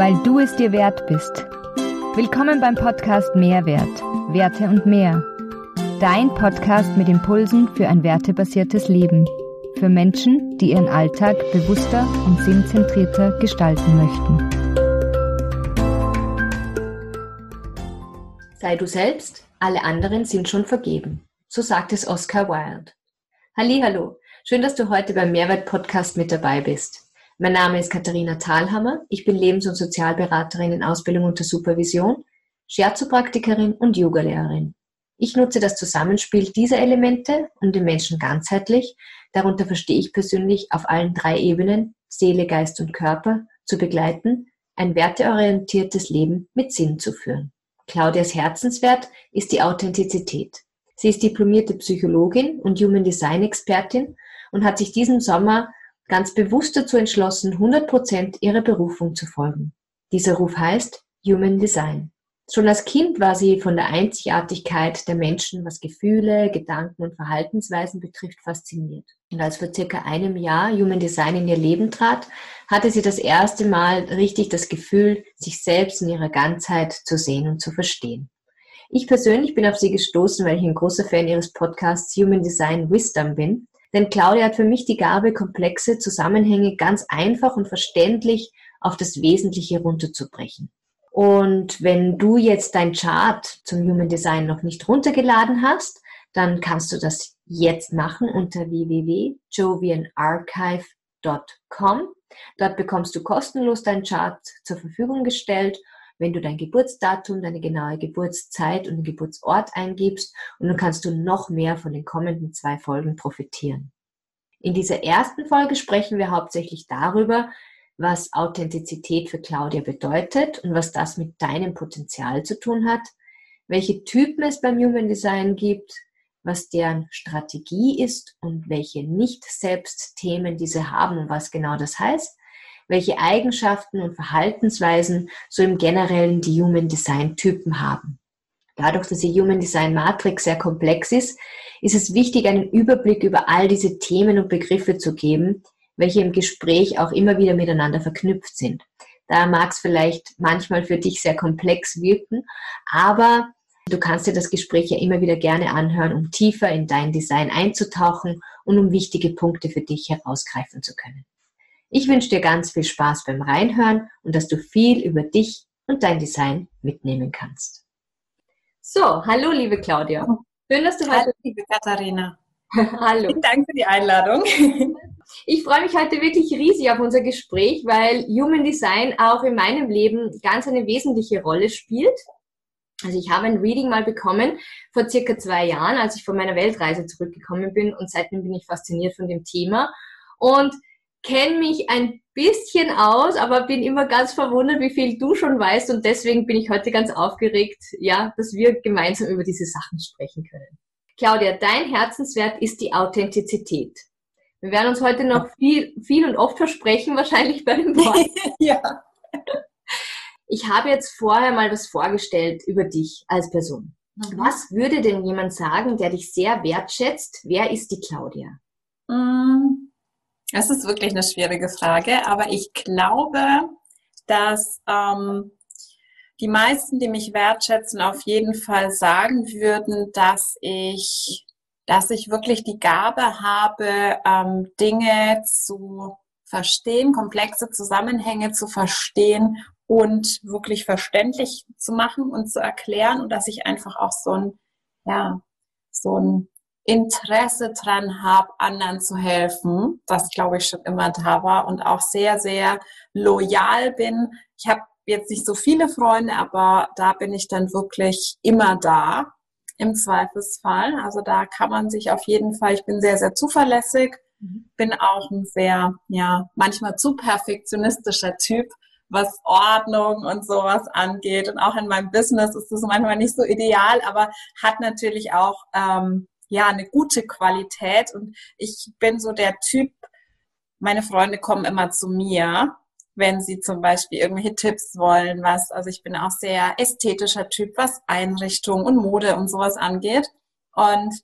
weil du es dir wert bist. Willkommen beim Podcast Mehrwert, Werte und mehr. Dein Podcast mit Impulsen für ein wertebasiertes Leben. Für Menschen, die ihren Alltag bewusster und sinnzentrierter gestalten möchten. Sei du selbst, alle anderen sind schon vergeben. So sagt es Oscar Wilde. Hallo, schön, dass du heute beim Mehrwert Podcast mit dabei bist. Mein Name ist Katharina Thalhammer. Ich bin Lebens- und Sozialberaterin in Ausbildung unter Supervision, Scherzopraktikerin und Yogalehrerin. Ich nutze das Zusammenspiel dieser Elemente, um den Menschen ganzheitlich, darunter verstehe ich persönlich auf allen drei Ebenen, Seele, Geist und Körper, zu begleiten, ein werteorientiertes Leben mit Sinn zu führen. Claudias Herzenswert ist die Authentizität. Sie ist diplomierte Psychologin und Human Design Expertin und hat sich diesen Sommer ganz bewusst dazu entschlossen, 100% ihrer Berufung zu folgen. Dieser Ruf heißt Human Design. Schon als Kind war sie von der Einzigartigkeit der Menschen, was Gefühle, Gedanken und Verhaltensweisen betrifft, fasziniert. Und als vor circa einem Jahr Human Design in ihr Leben trat, hatte sie das erste Mal richtig das Gefühl, sich selbst in ihrer Ganzheit zu sehen und zu verstehen. Ich persönlich bin auf sie gestoßen, weil ich ein großer Fan ihres Podcasts Human Design Wisdom bin denn Claudia hat für mich die Gabe, komplexe Zusammenhänge ganz einfach und verständlich auf das Wesentliche runterzubrechen. Und wenn du jetzt dein Chart zum Human Design noch nicht runtergeladen hast, dann kannst du das jetzt machen unter www.jovianarchive.com. Dort bekommst du kostenlos dein Chart zur Verfügung gestellt wenn du dein Geburtsdatum, deine genaue Geburtszeit und den Geburtsort eingibst und dann kannst du noch mehr von den kommenden zwei Folgen profitieren. In dieser ersten Folge sprechen wir hauptsächlich darüber, was Authentizität für Claudia bedeutet und was das mit deinem Potenzial zu tun hat, welche Typen es beim Human Design gibt, was deren Strategie ist und welche Nicht-Selbst-Themen diese haben und was genau das heißt welche Eigenschaften und Verhaltensweisen so im Generellen die Human Design Typen haben. Dadurch, dass die Human Design Matrix sehr komplex ist, ist es wichtig, einen Überblick über all diese Themen und Begriffe zu geben, welche im Gespräch auch immer wieder miteinander verknüpft sind. Da mag es vielleicht manchmal für dich sehr komplex wirken, aber du kannst dir das Gespräch ja immer wieder gerne anhören, um tiefer in dein Design einzutauchen und um wichtige Punkte für dich herausgreifen zu können. Ich wünsche dir ganz viel Spaß beim Reinhören und dass du viel über dich und dein Design mitnehmen kannst. So, hallo liebe Claudia. Schön, dass du heute. Hallo, liebe Katharina. hallo. Vielen Dank für die Einladung. Ich freue mich heute wirklich riesig auf unser Gespräch, weil Human Design auch in meinem Leben ganz eine wesentliche Rolle spielt. Also ich habe ein Reading mal bekommen vor circa zwei Jahren, als ich von meiner Weltreise zurückgekommen bin und seitdem bin ich fasziniert von dem Thema. Und kenne mich ein bisschen aus, aber bin immer ganz verwundert, wie viel du schon weißt und deswegen bin ich heute ganz aufgeregt, ja, dass wir gemeinsam über diese Sachen sprechen können. Claudia, dein Herzenswert ist die Authentizität. Wir werden uns heute noch viel, viel und oft versprechen, wahrscheinlich bei dem Wort. ja. Ich habe jetzt vorher mal was vorgestellt über dich als Person. Mhm. Was würde denn jemand sagen, der dich sehr wertschätzt? Wer ist die Claudia? Mhm. Es ist wirklich eine schwierige Frage, aber ich glaube, dass ähm, die meisten, die mich wertschätzen, auf jeden Fall sagen würden, dass ich, dass ich wirklich die Gabe habe, ähm, Dinge zu verstehen, komplexe Zusammenhänge zu verstehen und wirklich verständlich zu machen und zu erklären und dass ich einfach auch so ein, ja, so ein Interesse dran habe, anderen zu helfen, das glaube ich schon immer da war und auch sehr, sehr loyal bin. Ich habe jetzt nicht so viele Freunde, aber da bin ich dann wirklich immer da im Zweifelsfall. Also da kann man sich auf jeden Fall, ich bin sehr, sehr zuverlässig, mhm. bin auch ein sehr, ja, manchmal zu perfektionistischer Typ, was Ordnung und sowas angeht. Und auch in meinem Business ist das manchmal nicht so ideal, aber hat natürlich auch ähm, ja, eine gute Qualität. Und ich bin so der Typ, meine Freunde kommen immer zu mir, wenn sie zum Beispiel irgendwelche Tipps wollen, was, also ich bin auch sehr ästhetischer Typ, was Einrichtung und Mode und sowas angeht. Und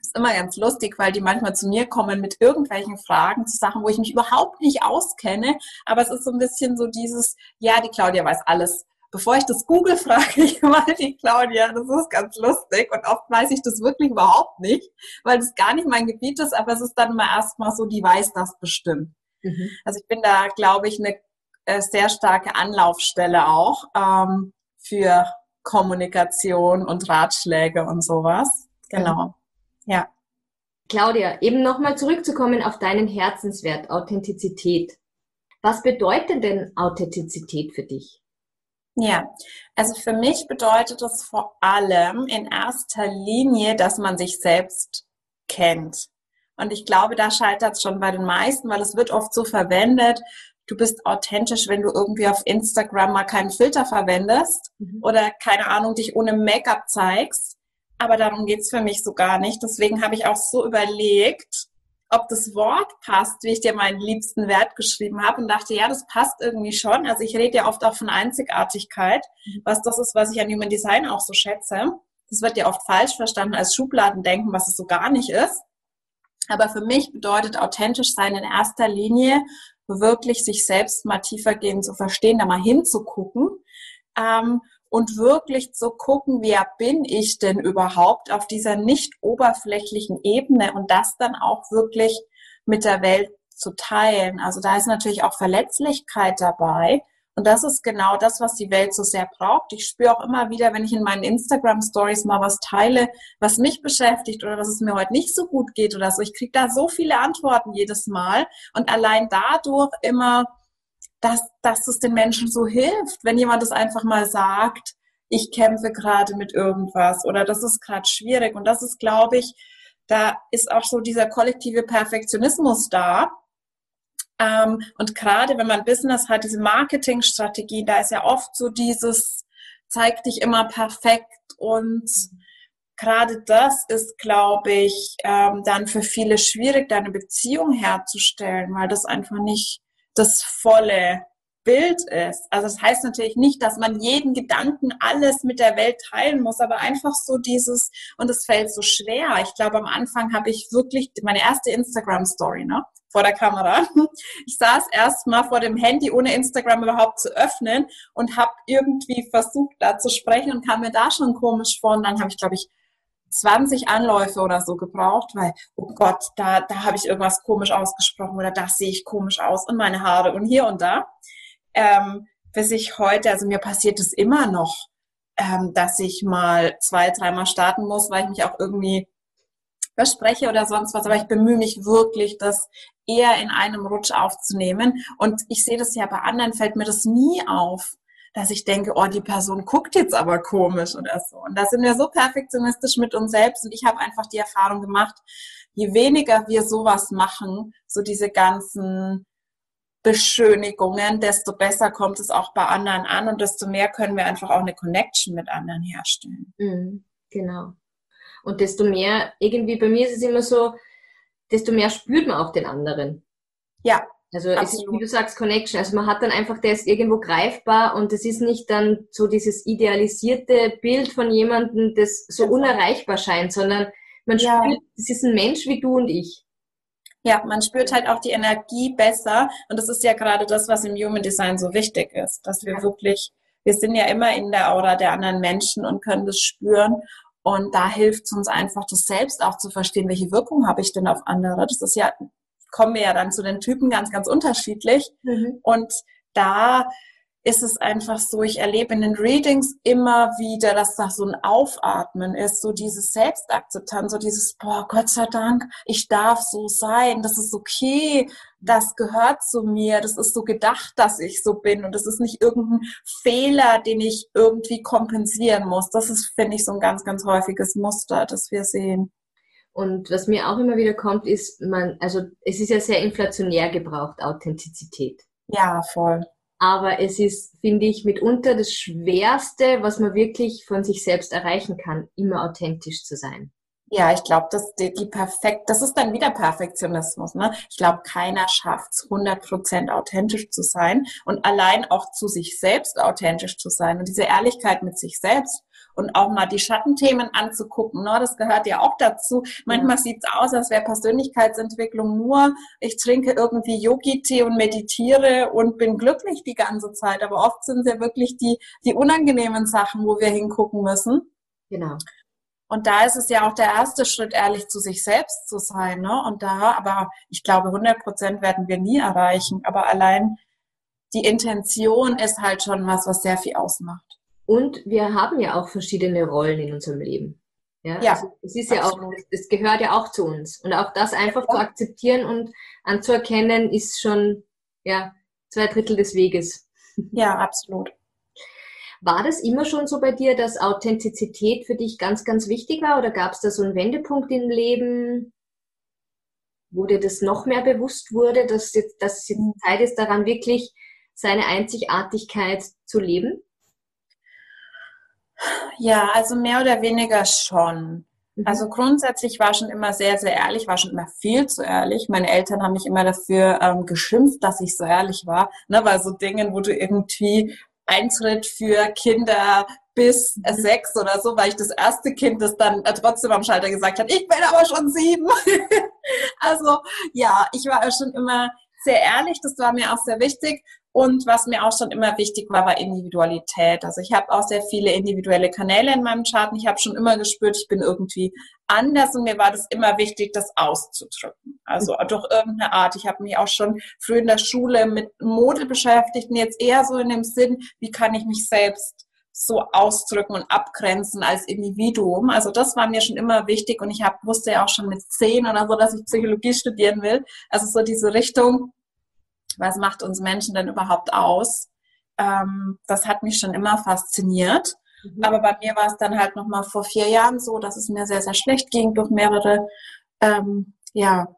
ist immer ganz lustig, weil die manchmal zu mir kommen mit irgendwelchen Fragen zu Sachen, wo ich mich überhaupt nicht auskenne. Aber es ist so ein bisschen so dieses, ja, die Claudia weiß alles. Bevor ich das google, frage ich mal die Claudia. Das ist ganz lustig. Und oft weiß ich das wirklich überhaupt nicht, weil das gar nicht mein Gebiet ist. Aber es ist dann immer erstmal so, die weiß das bestimmt. Mhm. Also ich bin da, glaube ich, eine äh, sehr starke Anlaufstelle auch ähm, für Kommunikation und Ratschläge und sowas. Genau. Mhm. Ja. Claudia, eben nochmal zurückzukommen auf deinen Herzenswert, Authentizität. Was bedeutet denn Authentizität für dich? Ja, also für mich bedeutet es vor allem in erster Linie, dass man sich selbst kennt. Und ich glaube, da scheitert es schon bei den meisten, weil es wird oft so verwendet, du bist authentisch, wenn du irgendwie auf Instagram mal keinen Filter verwendest mhm. oder keine Ahnung, dich ohne Make-up zeigst. Aber darum geht's für mich so gar nicht. Deswegen habe ich auch so überlegt, ob das Wort passt, wie ich dir meinen liebsten Wert geschrieben habe und dachte, ja, das passt irgendwie schon. Also ich rede ja oft auch von Einzigartigkeit, mhm. was das ist, was ich an Human Design auch so schätze. Das wird ja oft falsch verstanden als Schubladendenken, was es so gar nicht ist. Aber für mich bedeutet authentisch sein in erster Linie wirklich sich selbst mal tiefergehend zu verstehen, da mal hinzugucken ähm, und wirklich zu gucken, wer bin ich denn überhaupt auf dieser nicht oberflächlichen Ebene und das dann auch wirklich mit der Welt zu teilen. Also da ist natürlich auch Verletzlichkeit dabei und das ist genau das, was die Welt so sehr braucht. Ich spüre auch immer wieder, wenn ich in meinen Instagram Stories mal was teile, was mich beschäftigt oder dass es mir heute nicht so gut geht oder so. Ich kriege da so viele Antworten jedes Mal und allein dadurch immer, dass, dass es den Menschen so hilft, wenn jemand es einfach mal sagt, ich kämpfe gerade mit irgendwas oder das ist gerade schwierig. Und das ist, glaube ich, da ist auch so dieser kollektive Perfektionismus da ähm, und gerade wenn man Business hat, diese Marketingstrategie, da ist ja oft so dieses, zeig dich immer perfekt und gerade das ist, glaube ich, ähm, dann für viele schwierig, da eine Beziehung herzustellen, weil das einfach nicht das volle Bild ist. Also das heißt natürlich nicht, dass man jeden Gedanken alles mit der Welt teilen muss, aber einfach so dieses, und es fällt so schwer. Ich glaube, am Anfang habe ich wirklich meine erste Instagram-Story, ne? vor der Kamera. Ich saß erst mal vor dem Handy, ohne Instagram überhaupt zu öffnen und habe irgendwie versucht, da zu sprechen und kam mir da schon komisch vor. Und dann habe ich, glaube ich, 20 Anläufe oder so gebraucht, weil, oh Gott, da, da habe ich irgendwas komisch ausgesprochen oder da sehe ich komisch aus und meine Haare und hier und da. Ähm, bis ich heute, also mir passiert es immer noch, ähm, dass ich mal zwei, dreimal starten muss, weil ich mich auch irgendwie verspreche oder sonst was, aber ich bemühe mich wirklich, das eher in einem Rutsch aufzunehmen. Und ich sehe das ja bei anderen, fällt mir das nie auf, dass ich denke, oh, die Person guckt jetzt aber komisch oder so. Und da sind wir so perfektionistisch mit uns selbst. Und ich habe einfach die Erfahrung gemacht, je weniger wir sowas machen, so diese ganzen Beschönigungen, desto besser kommt es auch bei anderen an und desto mehr können wir einfach auch eine Connection mit anderen herstellen. Mhm, genau. Und desto mehr, irgendwie bei mir ist es immer so, desto mehr spürt man auch den anderen. Ja. Also absolut. es ist, wie du sagst, Connection. Also man hat dann einfach, der ist irgendwo greifbar und es ist nicht dann so dieses idealisierte Bild von jemandem, das so genau. unerreichbar scheint, sondern man ja. spürt, es ist ein Mensch wie du und ich. Ja, man spürt halt auch die Energie besser und das ist ja gerade das, was im Human Design so wichtig ist, dass wir ja. wirklich, wir sind ja immer in der Aura der anderen Menschen und können das spüren und da hilft es uns einfach, das selbst auch zu verstehen, welche Wirkung habe ich denn auf andere. Das ist ja, kommen wir ja dann zu den Typen ganz, ganz unterschiedlich. Mhm. Und da ist es einfach so, ich erlebe in den Readings immer wieder, dass da so ein Aufatmen ist, so dieses Selbstakzeptanz, so dieses, boah, Gott sei Dank, ich darf so sein, das ist okay, das gehört zu mir, das ist so gedacht, dass ich so bin und das ist nicht irgendein Fehler, den ich irgendwie kompensieren muss. Das ist, finde ich, so ein ganz, ganz häufiges Muster, das wir sehen. Und was mir auch immer wieder kommt, ist, man, also es ist ja sehr inflationär gebraucht, Authentizität. Ja, voll. Aber es ist, finde ich, mitunter das Schwerste, was man wirklich von sich selbst erreichen kann, immer authentisch zu sein. Ja, ich glaube, dass die, die perfekt, das ist dann wieder Perfektionismus. Ne? Ich glaube, keiner schafft es, 100% authentisch zu sein und allein auch zu sich selbst authentisch zu sein und diese Ehrlichkeit mit sich selbst und auch mal die Schattenthemen anzugucken. Ne? Das gehört ja auch dazu. Manchmal sieht es aus, als wäre Persönlichkeitsentwicklung nur, ich trinke irgendwie Yogi-Tee und meditiere und bin glücklich die ganze Zeit. Aber oft sind es ja wirklich die, die unangenehmen Sachen, wo wir hingucken müssen. Genau. Und da ist es ja auch der erste Schritt, ehrlich zu sich selbst zu sein. Ne? Und da, aber ich glaube, 100 Prozent werden wir nie erreichen. Aber allein die Intention ist halt schon was, was sehr viel ausmacht. Und wir haben ja auch verschiedene Rollen in unserem Leben. Ja, ja also es ist ja auch, es gehört ja auch zu uns. Und auch das einfach ja. zu akzeptieren und anzuerkennen, ist schon, ja, zwei Drittel des Weges. Ja, absolut. War das immer schon so bei dir, dass Authentizität für dich ganz, ganz wichtig war? Oder gab es da so einen Wendepunkt im Leben, wo dir das noch mehr bewusst wurde, dass jetzt, dass jetzt Zeit ist, daran wirklich seine Einzigartigkeit zu leben? Ja, also mehr oder weniger schon. Mhm. Also grundsätzlich war schon immer sehr, sehr ehrlich, war schon immer viel zu ehrlich. Meine Eltern haben mich immer dafür ähm, geschimpft, dass ich so ehrlich war. Ne, weil so Dingen, wo du irgendwie Eintritt für Kinder bis mhm. sechs oder so, weil ich das erste Kind, das dann äh, trotzdem am Schalter gesagt hat, ich bin aber schon sieben. also ja, ich war schon immer sehr ehrlich, das war mir auch sehr wichtig. Und was mir auch schon immer wichtig war, war Individualität. Also ich habe auch sehr viele individuelle Kanäle in meinem Chart. Ich habe schon immer gespürt, ich bin irgendwie anders und mir war das immer wichtig, das auszudrücken. Also durch irgendeine Art. Ich habe mich auch schon früh in der Schule mit Mode beschäftigt und jetzt eher so in dem Sinn, wie kann ich mich selbst so ausdrücken und abgrenzen als Individuum. Also das war mir schon immer wichtig und ich hab, wusste ja auch schon mit zehn oder so, dass ich Psychologie studieren will. Also so diese Richtung, was macht uns Menschen denn überhaupt aus? Ähm, das hat mich schon immer fasziniert. Mhm. Aber bei mir war es dann halt nochmal vor vier Jahren so, dass es mir sehr, sehr schlecht ging durch mehrere ähm, ja,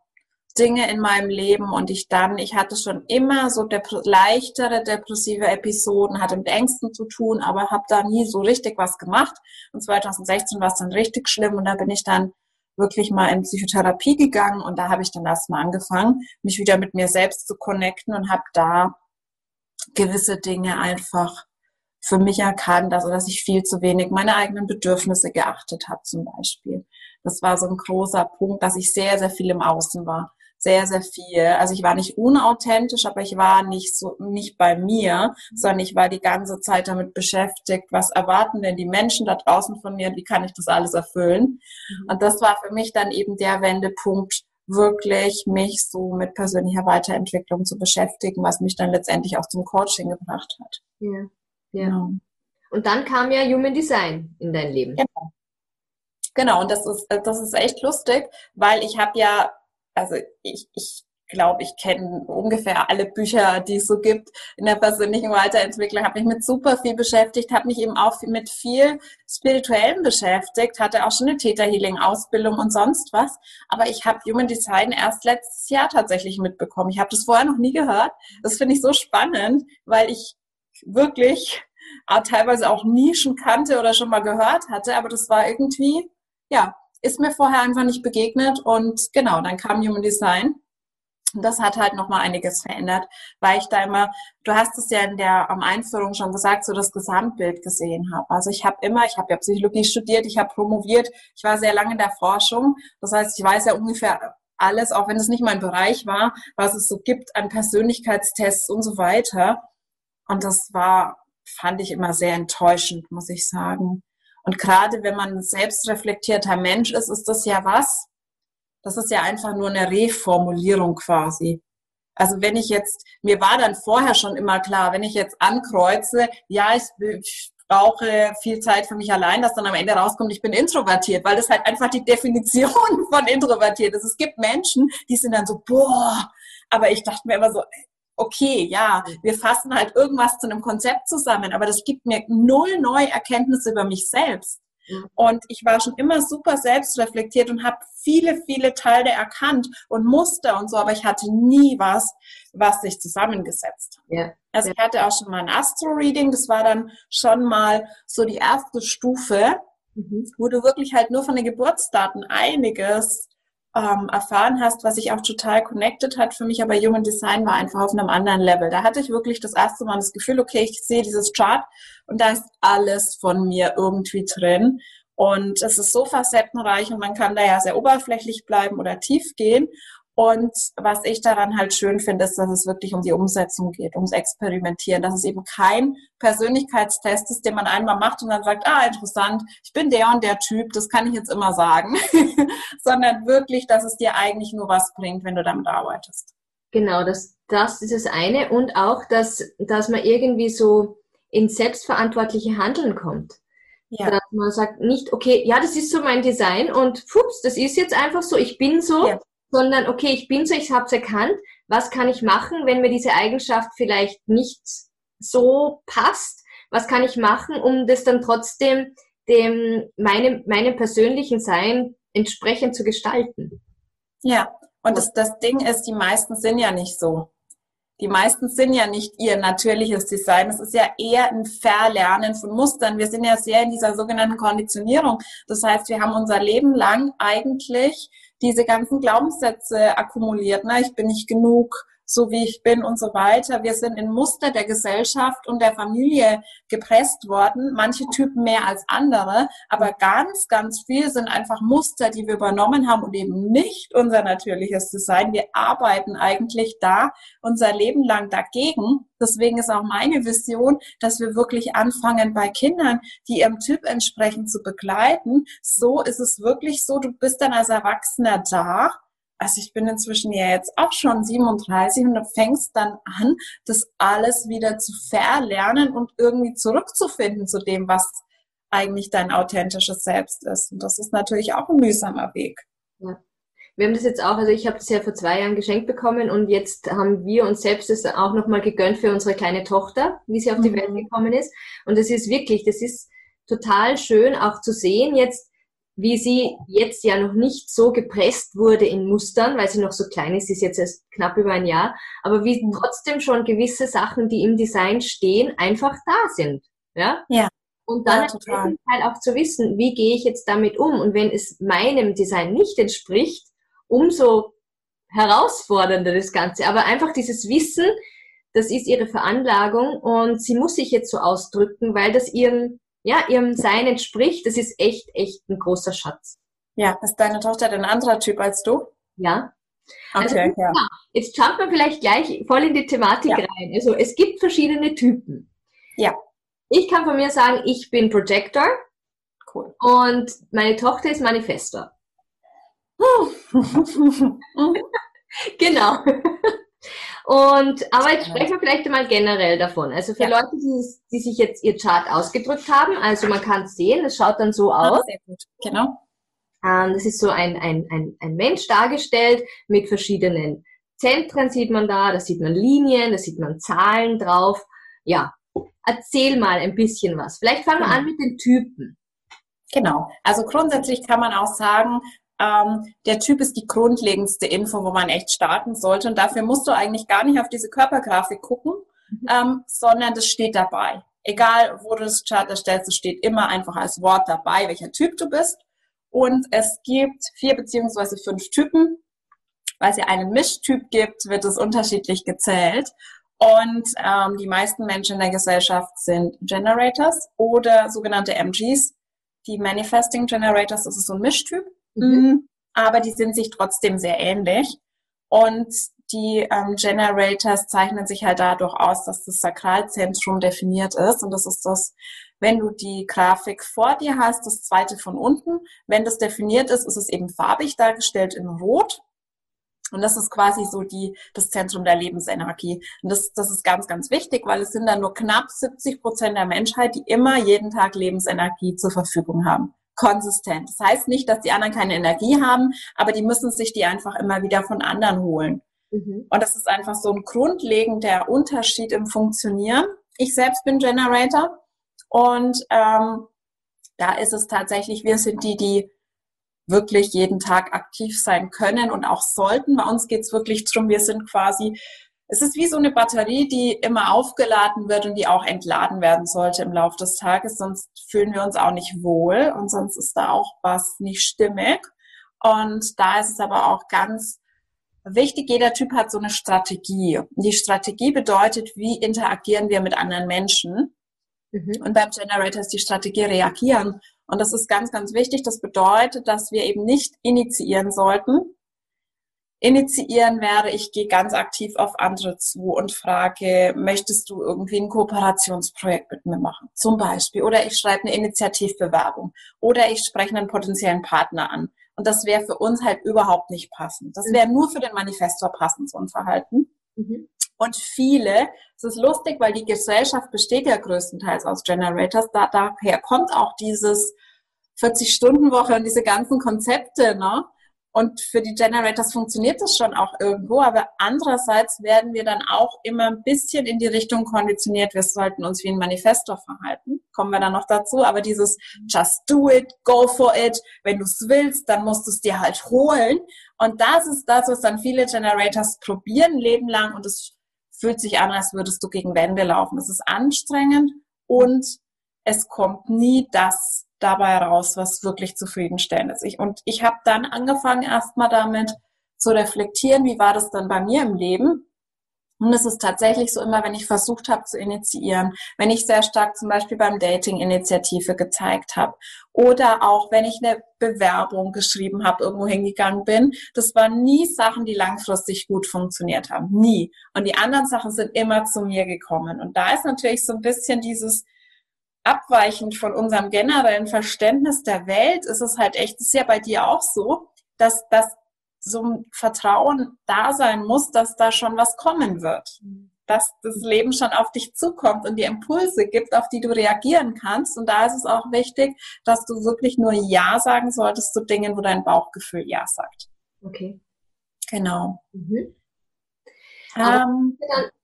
Dinge in meinem Leben und ich dann, ich hatte schon immer so dep leichtere depressive Episoden, hatte mit Ängsten zu tun, aber habe da nie so richtig was gemacht. Und 2016 war es dann richtig schlimm und da bin ich dann wirklich mal in Psychotherapie gegangen und da habe ich dann erstmal angefangen, mich wieder mit mir selbst zu connecten und habe da gewisse Dinge einfach für mich erkannt, also dass ich viel zu wenig meine eigenen Bedürfnisse geachtet habe zum Beispiel. Das war so ein großer Punkt, dass ich sehr, sehr viel im Außen war sehr, sehr viel. Also ich war nicht unauthentisch, aber ich war nicht so, nicht bei mir, sondern ich war die ganze Zeit damit beschäftigt, was erwarten denn die Menschen da draußen von mir und wie kann ich das alles erfüllen? Mhm. Und das war für mich dann eben der Wendepunkt, wirklich mich so mit persönlicher Weiterentwicklung zu beschäftigen, was mich dann letztendlich auch zum Coaching gebracht hat. Ja, ja. Genau. Und dann kam ja Human Design in dein Leben. Genau. Genau, und das ist, das ist echt lustig, weil ich habe ja also ich, ich glaube, ich kenne ungefähr alle Bücher, die es so gibt in der persönlichen Weiterentwicklung, habe mich mit super viel beschäftigt, habe mich eben auch mit viel Spirituellem beschäftigt, hatte auch schon eine Theta Healing Ausbildung und sonst was, aber ich habe Human Design erst letztes Jahr tatsächlich mitbekommen. Ich habe das vorher noch nie gehört. Das finde ich so spannend, weil ich wirklich teilweise auch Nischen kannte oder schon mal gehört hatte, aber das war irgendwie, ja, ist mir vorher einfach nicht begegnet und genau, dann kam Human Design. Und das hat halt nochmal einiges verändert, weil ich da immer, du hast es ja in der um Einführung schon gesagt, so das Gesamtbild gesehen habe. Also ich habe immer, ich habe ja Psychologie studiert, ich habe promoviert, ich war sehr lange in der Forschung. Das heißt, ich weiß ja ungefähr alles, auch wenn es nicht mein Bereich war, was es so gibt an Persönlichkeitstests und so weiter. Und das war, fand ich immer sehr enttäuschend, muss ich sagen. Und gerade wenn man ein selbstreflektierter Mensch ist, ist das ja was? Das ist ja einfach nur eine Reformulierung quasi. Also wenn ich jetzt, mir war dann vorher schon immer klar, wenn ich jetzt ankreuze, ja, ich, brauche viel Zeit für mich allein, dass dann am Ende rauskommt, ich bin introvertiert, weil das halt einfach die Definition von introvertiert ist. Es gibt Menschen, die sind dann so, boah, aber ich dachte mir immer so, okay, ja, wir fassen halt irgendwas zu einem Konzept zusammen, aber das gibt mir null neue Erkenntnisse über mich selbst. Und ich war schon immer super selbstreflektiert und habe viele, viele Teile erkannt und Muster und so, aber ich hatte nie was, was sich zusammengesetzt hat. Ja. Also ich hatte auch schon mal ein Astro-Reading, das war dann schon mal so die erste Stufe, mhm. wo du wirklich halt nur von den Geburtsdaten einiges ähm, erfahren hast, was sich auch total connected hat für mich, aber Human Design war einfach auf einem anderen Level. Da hatte ich wirklich das erste Mal das Gefühl, okay, ich sehe dieses Chart und da ist alles von mir irgendwie drin. Und es ist so facettenreich und man kann da ja sehr oberflächlich bleiben oder tief gehen. Und was ich daran halt schön finde, ist, dass es wirklich um die Umsetzung geht, ums Experimentieren, dass es eben kein Persönlichkeitstest ist, den man einmal macht und dann sagt, ah, interessant, ich bin der und der Typ, das kann ich jetzt immer sagen, sondern wirklich, dass es dir eigentlich nur was bringt, wenn du damit arbeitest. Genau, das, das ist das eine und auch, dass, dass man irgendwie so ins selbstverantwortliche Handeln kommt. Ja. Dass man sagt nicht, okay, ja, das ist so mein Design und pups, das ist jetzt einfach so, ich bin so. Ja sondern okay, ich bin so, ich habe es erkannt, was kann ich machen, wenn mir diese Eigenschaft vielleicht nicht so passt? Was kann ich machen, um das dann trotzdem dem meinem, meinem persönlichen Sein entsprechend zu gestalten? Ja, und das, das Ding ist, die meisten sind ja nicht so. Die meisten sind ja nicht ihr natürliches Design. Es ist ja eher ein Verlernen von Mustern. Wir sind ja sehr in dieser sogenannten Konditionierung. Das heißt, wir haben unser Leben lang eigentlich diese ganzen Glaubenssätze akkumuliert. Ne? Ich bin nicht genug, so wie ich bin und so weiter. Wir sind in Muster der Gesellschaft und der Familie gepresst worden. Manche Typen mehr als andere, aber ganz, ganz viel sind einfach Muster, die wir übernommen haben und eben nicht unser natürliches Design. Wir arbeiten eigentlich da unser Leben lang dagegen. Deswegen ist auch meine Vision, dass wir wirklich anfangen bei Kindern, die ihrem Typ entsprechend zu begleiten. So ist es wirklich so, du bist dann als Erwachsener da also ich bin inzwischen ja jetzt auch schon 37 und du fängst dann an, das alles wieder zu verlernen und irgendwie zurückzufinden zu dem, was eigentlich dein authentisches Selbst ist. Und das ist natürlich auch ein mühsamer Weg. Ja. Wir haben das jetzt auch, also ich habe das ja vor zwei Jahren geschenkt bekommen und jetzt haben wir uns selbst das auch nochmal gegönnt für unsere kleine Tochter, wie sie auf die mhm. Welt gekommen ist. Und das ist wirklich, das ist total schön auch zu sehen jetzt, wie sie jetzt ja noch nicht so gepresst wurde in Mustern, weil sie noch so klein ist, sie ist jetzt erst knapp über ein Jahr, aber wie mhm. trotzdem schon gewisse Sachen, die im Design stehen, einfach da sind. Ja? Ja. Und dann ja, halt auch zu wissen, wie gehe ich jetzt damit um? Und wenn es meinem Design nicht entspricht, umso herausfordernder das Ganze. Aber einfach dieses Wissen, das ist ihre Veranlagung und sie muss sich jetzt so ausdrücken, weil das ihrem ja, ihrem Sein entspricht, das ist echt, echt ein großer Schatz. Ja, ist deine Tochter denn ein anderer Typ als du? Ja. Also, okay, ja. Jetzt jumpen wir vielleicht gleich voll in die Thematik ja. rein. Also es gibt verschiedene Typen. Ja. Ich kann von mir sagen, ich bin Projector. Cool. Und meine Tochter ist Manifestor. genau. Und, aber jetzt sprechen wir vielleicht einmal generell davon. Also für ja. Leute, die, die, sich jetzt ihr Chart ausgedrückt haben, also man kann es sehen, es schaut dann so aus. Sehr gut, genau. Ähm, das ist so ein, ein, ein, ein Mensch dargestellt mit verschiedenen Zentren sieht man da, da sieht man Linien, da sieht man Zahlen drauf. Ja, erzähl mal ein bisschen was. Vielleicht fangen wir an mit den Typen. Genau. Also grundsätzlich kann man auch sagen, ähm, der Typ ist die grundlegendste Info, wo man echt starten sollte. Und dafür musst du eigentlich gar nicht auf diese Körpergrafik gucken, mhm. ähm, sondern das steht dabei. Egal, wo du das Chart erstellst, es steht immer einfach als Wort dabei, welcher Typ du bist. Und es gibt vier beziehungsweise fünf Typen. Weil es ja einen Mischtyp gibt, wird es unterschiedlich gezählt. Und ähm, die meisten Menschen in der Gesellschaft sind Generators oder sogenannte MGs. Die Manifesting Generators, das ist so ein Mischtyp. Mhm. mhm. Aber die sind sich trotzdem sehr ähnlich. Und die ähm, Generators zeichnen sich halt dadurch aus, dass das Sakralzentrum definiert ist. Und das ist das, wenn du die Grafik vor dir hast, das zweite von unten. Wenn das definiert ist, ist es eben farbig dargestellt in Rot. Und das ist quasi so die, das Zentrum der Lebensenergie. Und das, das ist ganz, ganz wichtig, weil es sind dann nur knapp 70 Prozent der Menschheit, die immer jeden Tag Lebensenergie zur Verfügung haben konsistent. Das heißt nicht, dass die anderen keine Energie haben, aber die müssen sich die einfach immer wieder von anderen holen. Mhm. Und das ist einfach so ein grundlegender Unterschied im Funktionieren. Ich selbst bin Generator und ähm, da ist es tatsächlich, wir sind die, die wirklich jeden Tag aktiv sein können und auch sollten. Bei uns geht es wirklich darum, wir sind quasi es ist wie so eine Batterie, die immer aufgeladen wird und die auch entladen werden sollte im Laufe des Tages, sonst fühlen wir uns auch nicht wohl und sonst ist da auch was nicht stimmig. Und da ist es aber auch ganz wichtig, jeder Typ hat so eine Strategie. Die Strategie bedeutet, wie interagieren wir mit anderen Menschen. Mhm. Und beim Generator ist die Strategie reagieren. Und das ist ganz, ganz wichtig. Das bedeutet, dass wir eben nicht initiieren sollten, initiieren werde, ich gehe ganz aktiv auf andere zu und frage, möchtest du irgendwie ein Kooperationsprojekt mit mir machen? Zum Beispiel. Oder ich schreibe eine Initiativbewerbung. Oder ich spreche einen potenziellen Partner an. Und das wäre für uns halt überhaupt nicht passend. Das wäre nur für den Manifestor passend, so ein Verhalten. Mhm. Und viele, es ist lustig, weil die Gesellschaft besteht ja größtenteils aus Generators, da, daher kommt auch dieses 40-Stunden-Woche und diese ganzen Konzepte, ne? Und für die Generators funktioniert das schon auch irgendwo, aber andererseits werden wir dann auch immer ein bisschen in die Richtung konditioniert, wir sollten uns wie ein Manifesto verhalten. Kommen wir dann noch dazu, aber dieses just do it, go for it, wenn du es willst, dann musst du es dir halt holen. Und das ist das, was dann viele Generators probieren, leben lang und es fühlt sich an, als würdest du gegen Wände laufen. Es ist anstrengend und es kommt nie das dabei raus, was wirklich zufriedenstellend ist. Ich, und ich habe dann angefangen, erstmal damit zu reflektieren, wie war das dann bei mir im Leben. Und es ist tatsächlich so immer, wenn ich versucht habe zu initiieren, wenn ich sehr stark zum Beispiel beim Dating Initiative gezeigt habe oder auch wenn ich eine Bewerbung geschrieben habe, irgendwo hingegangen bin, das waren nie Sachen, die langfristig gut funktioniert haben. Nie. Und die anderen Sachen sind immer zu mir gekommen. Und da ist natürlich so ein bisschen dieses, abweichend von unserem generellen Verständnis der Welt ist es halt echt, das ist ja bei dir auch so, dass, dass so ein Vertrauen da sein muss, dass da schon was kommen wird. Dass das Leben schon auf dich zukommt und dir Impulse gibt, auf die du reagieren kannst. Und da ist es auch wichtig, dass du wirklich nur Ja sagen solltest zu Dingen, wo dein Bauchgefühl Ja sagt. Okay. Genau. Mhm. Ähm,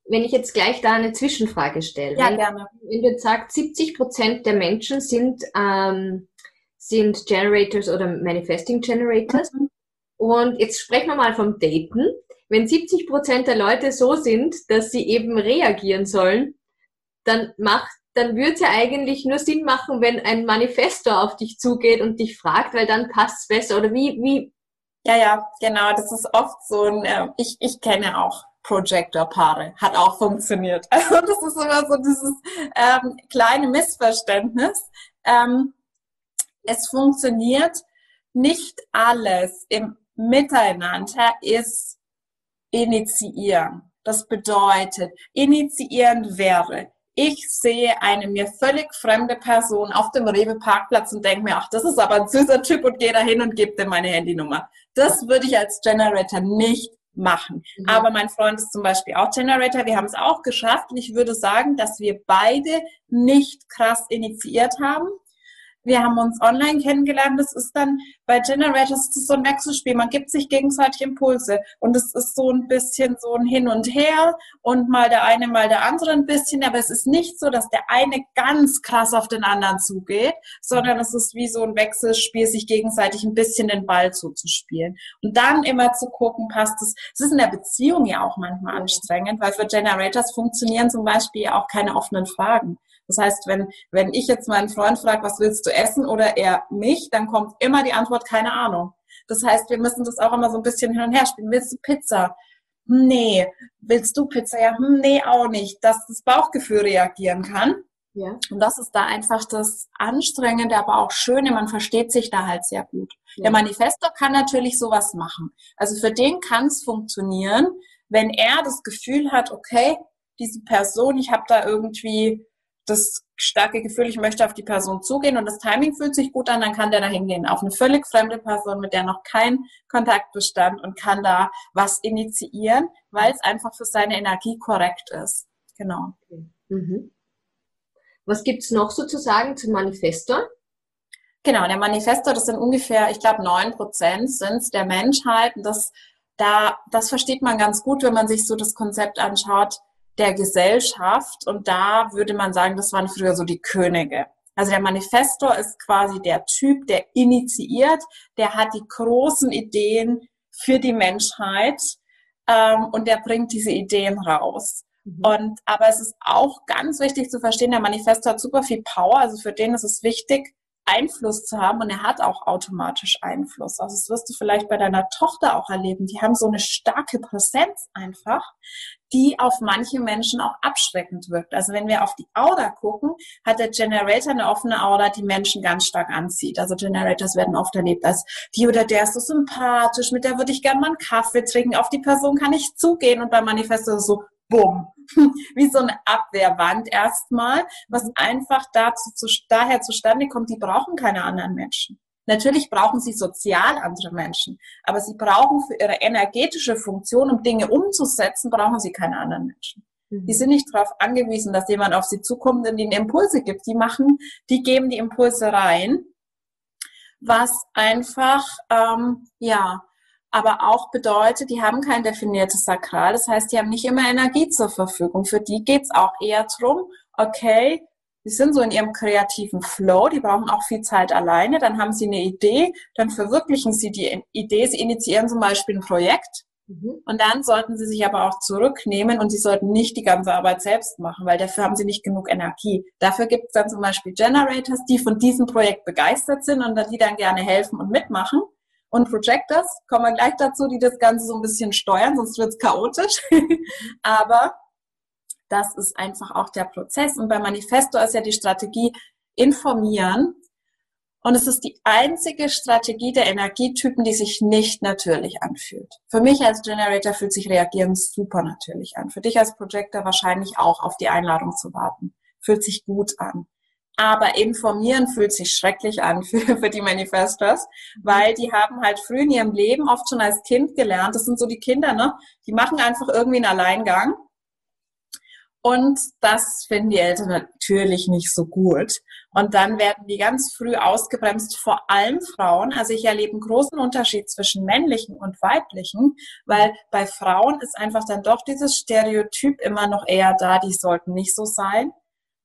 wenn ich jetzt gleich da eine Zwischenfrage stelle. Ja, wenn, gerne. Wenn du jetzt sagst, 70 Prozent der Menschen sind, ähm, sind Generators oder Manifesting Generators. Mhm. Und jetzt sprechen wir mal vom Daten. Wenn 70 Prozent der Leute so sind, dass sie eben reagieren sollen, dann macht dann würde es ja eigentlich nur Sinn machen, wenn ein Manifestor auf dich zugeht und dich fragt, weil dann passt es besser. Oder wie, wie? Ja, ja, genau. Das ist oft so ein, äh, ich, ich kenne auch Projector-Paare. Hat auch funktioniert. Also das ist immer so dieses ähm, kleine Missverständnis. Ähm, es funktioniert nicht alles im Miteinander ist initiieren. Das bedeutet, initiieren wäre, ich sehe eine mir völlig fremde Person auf dem Rewe-Parkplatz und denke mir, ach, das ist aber ein süßer Typ und gehe dahin und gebe dem meine Handynummer. Das würde ich als Generator nicht machen. Mhm. Aber mein Freund ist zum Beispiel auch Generator. Wir haben es auch geschafft. Und ich würde sagen, dass wir beide nicht krass initiiert haben. Wir haben uns online kennengelernt. Das ist dann bei Generators ist es so ein Wechselspiel. Man gibt sich gegenseitig Impulse und es ist so ein bisschen so ein Hin und Her und mal der eine, mal der andere ein bisschen. Aber es ist nicht so, dass der eine ganz krass auf den anderen zugeht, sondern es ist wie so ein Wechselspiel, sich gegenseitig ein bisschen den Ball zuzuspielen und dann immer zu gucken, passt es. Es ist in der Beziehung ja auch manchmal anstrengend, weil für Generators funktionieren zum Beispiel auch keine offenen Fragen. Das heißt, wenn, wenn ich jetzt meinen Freund frage, was willst du essen oder er mich, dann kommt immer die Antwort, keine Ahnung. Das heißt, wir müssen das auch immer so ein bisschen hin und her spielen. Willst du Pizza? Nee. Willst du Pizza? Ja, hm, nee, auch nicht. Dass das Bauchgefühl reagieren kann. Ja. Und das ist da einfach das Anstrengende, aber auch Schöne. Man versteht sich da halt sehr gut. Ja. Der Manifestor kann natürlich sowas machen. Also für den kann es funktionieren, wenn er das Gefühl hat, okay, diese Person, ich habe da irgendwie das starke Gefühl, ich möchte auf die Person zugehen und das Timing fühlt sich gut an, dann kann der da hingehen. Auf eine völlig fremde Person, mit der noch kein Kontakt bestand und kann da was initiieren, weil es einfach für seine Energie korrekt ist. Genau. Mhm. Was gibt's noch sozusagen zum Manifestor? Genau, der Manifestor, das sind ungefähr, ich glaube, neun Prozent sind der Menschheit. Und das, da, das versteht man ganz gut, wenn man sich so das Konzept anschaut der Gesellschaft. Und da würde man sagen, das waren früher so die Könige. Also der Manifestor ist quasi der Typ, der initiiert, der hat die großen Ideen für die Menschheit ähm, und der bringt diese Ideen raus. Mhm. Und aber es ist auch ganz wichtig zu verstehen, der Manifestor hat super viel Power, also für den ist es wichtig, Einfluss zu haben und er hat auch automatisch Einfluss. Also das wirst du vielleicht bei deiner Tochter auch erleben. Die haben so eine starke Präsenz einfach, die auf manche Menschen auch abschreckend wirkt. Also wenn wir auf die Aura gucken, hat der Generator eine offene Aura, die Menschen ganz stark anzieht. Also Generators werden oft erlebt als die oder der ist so sympathisch, mit der würde ich gerne mal einen Kaffee trinken, auf die Person kann ich zugehen und beim Manifest ist es so, bumm, wie so eine Abwehrwand erstmal, was einfach dazu, zu, daher zustande kommt, die brauchen keine anderen Menschen. Natürlich brauchen sie sozial andere Menschen, aber sie brauchen für ihre energetische Funktion, um Dinge umzusetzen, brauchen sie keine anderen Menschen. Mhm. Die sind nicht darauf angewiesen, dass jemand auf sie zukommt und ihnen Impulse gibt. Die machen, die geben die Impulse rein, was einfach, ähm, ja, aber auch bedeutet, die haben kein definiertes Sakral. Das heißt, die haben nicht immer Energie zur Verfügung. Für die geht's auch eher drum, okay, die sind so in ihrem kreativen Flow, die brauchen auch viel Zeit alleine, dann haben sie eine Idee, dann verwirklichen sie die Idee, sie initiieren zum Beispiel ein Projekt mhm. und dann sollten sie sich aber auch zurücknehmen und sie sollten nicht die ganze Arbeit selbst machen, weil dafür haben sie nicht genug Energie. Dafür gibt es dann zum Beispiel Generators, die von diesem Projekt begeistert sind und die dann gerne helfen und mitmachen und Projectors, kommen wir gleich dazu, die das Ganze so ein bisschen steuern, sonst wird es chaotisch. Aber das ist einfach auch der Prozess. Und bei Manifesto ist ja die Strategie informieren. Und es ist die einzige Strategie der Energietypen, die sich nicht natürlich anfühlt. Für mich als Generator fühlt sich Reagieren super natürlich an. Für dich als Projector wahrscheinlich auch auf die Einladung zu warten. Fühlt sich gut an. Aber informieren fühlt sich schrecklich an für, für die Manifestos, weil die haben halt früh in ihrem Leben oft schon als Kind gelernt. Das sind so die Kinder, ne? Die machen einfach irgendwie einen Alleingang. Und das finden die Eltern natürlich nicht so gut. Und dann werden die ganz früh ausgebremst, vor allem Frauen. Also ich erlebe einen großen Unterschied zwischen männlichen und weiblichen, weil bei Frauen ist einfach dann doch dieses Stereotyp immer noch eher da, die sollten nicht so sein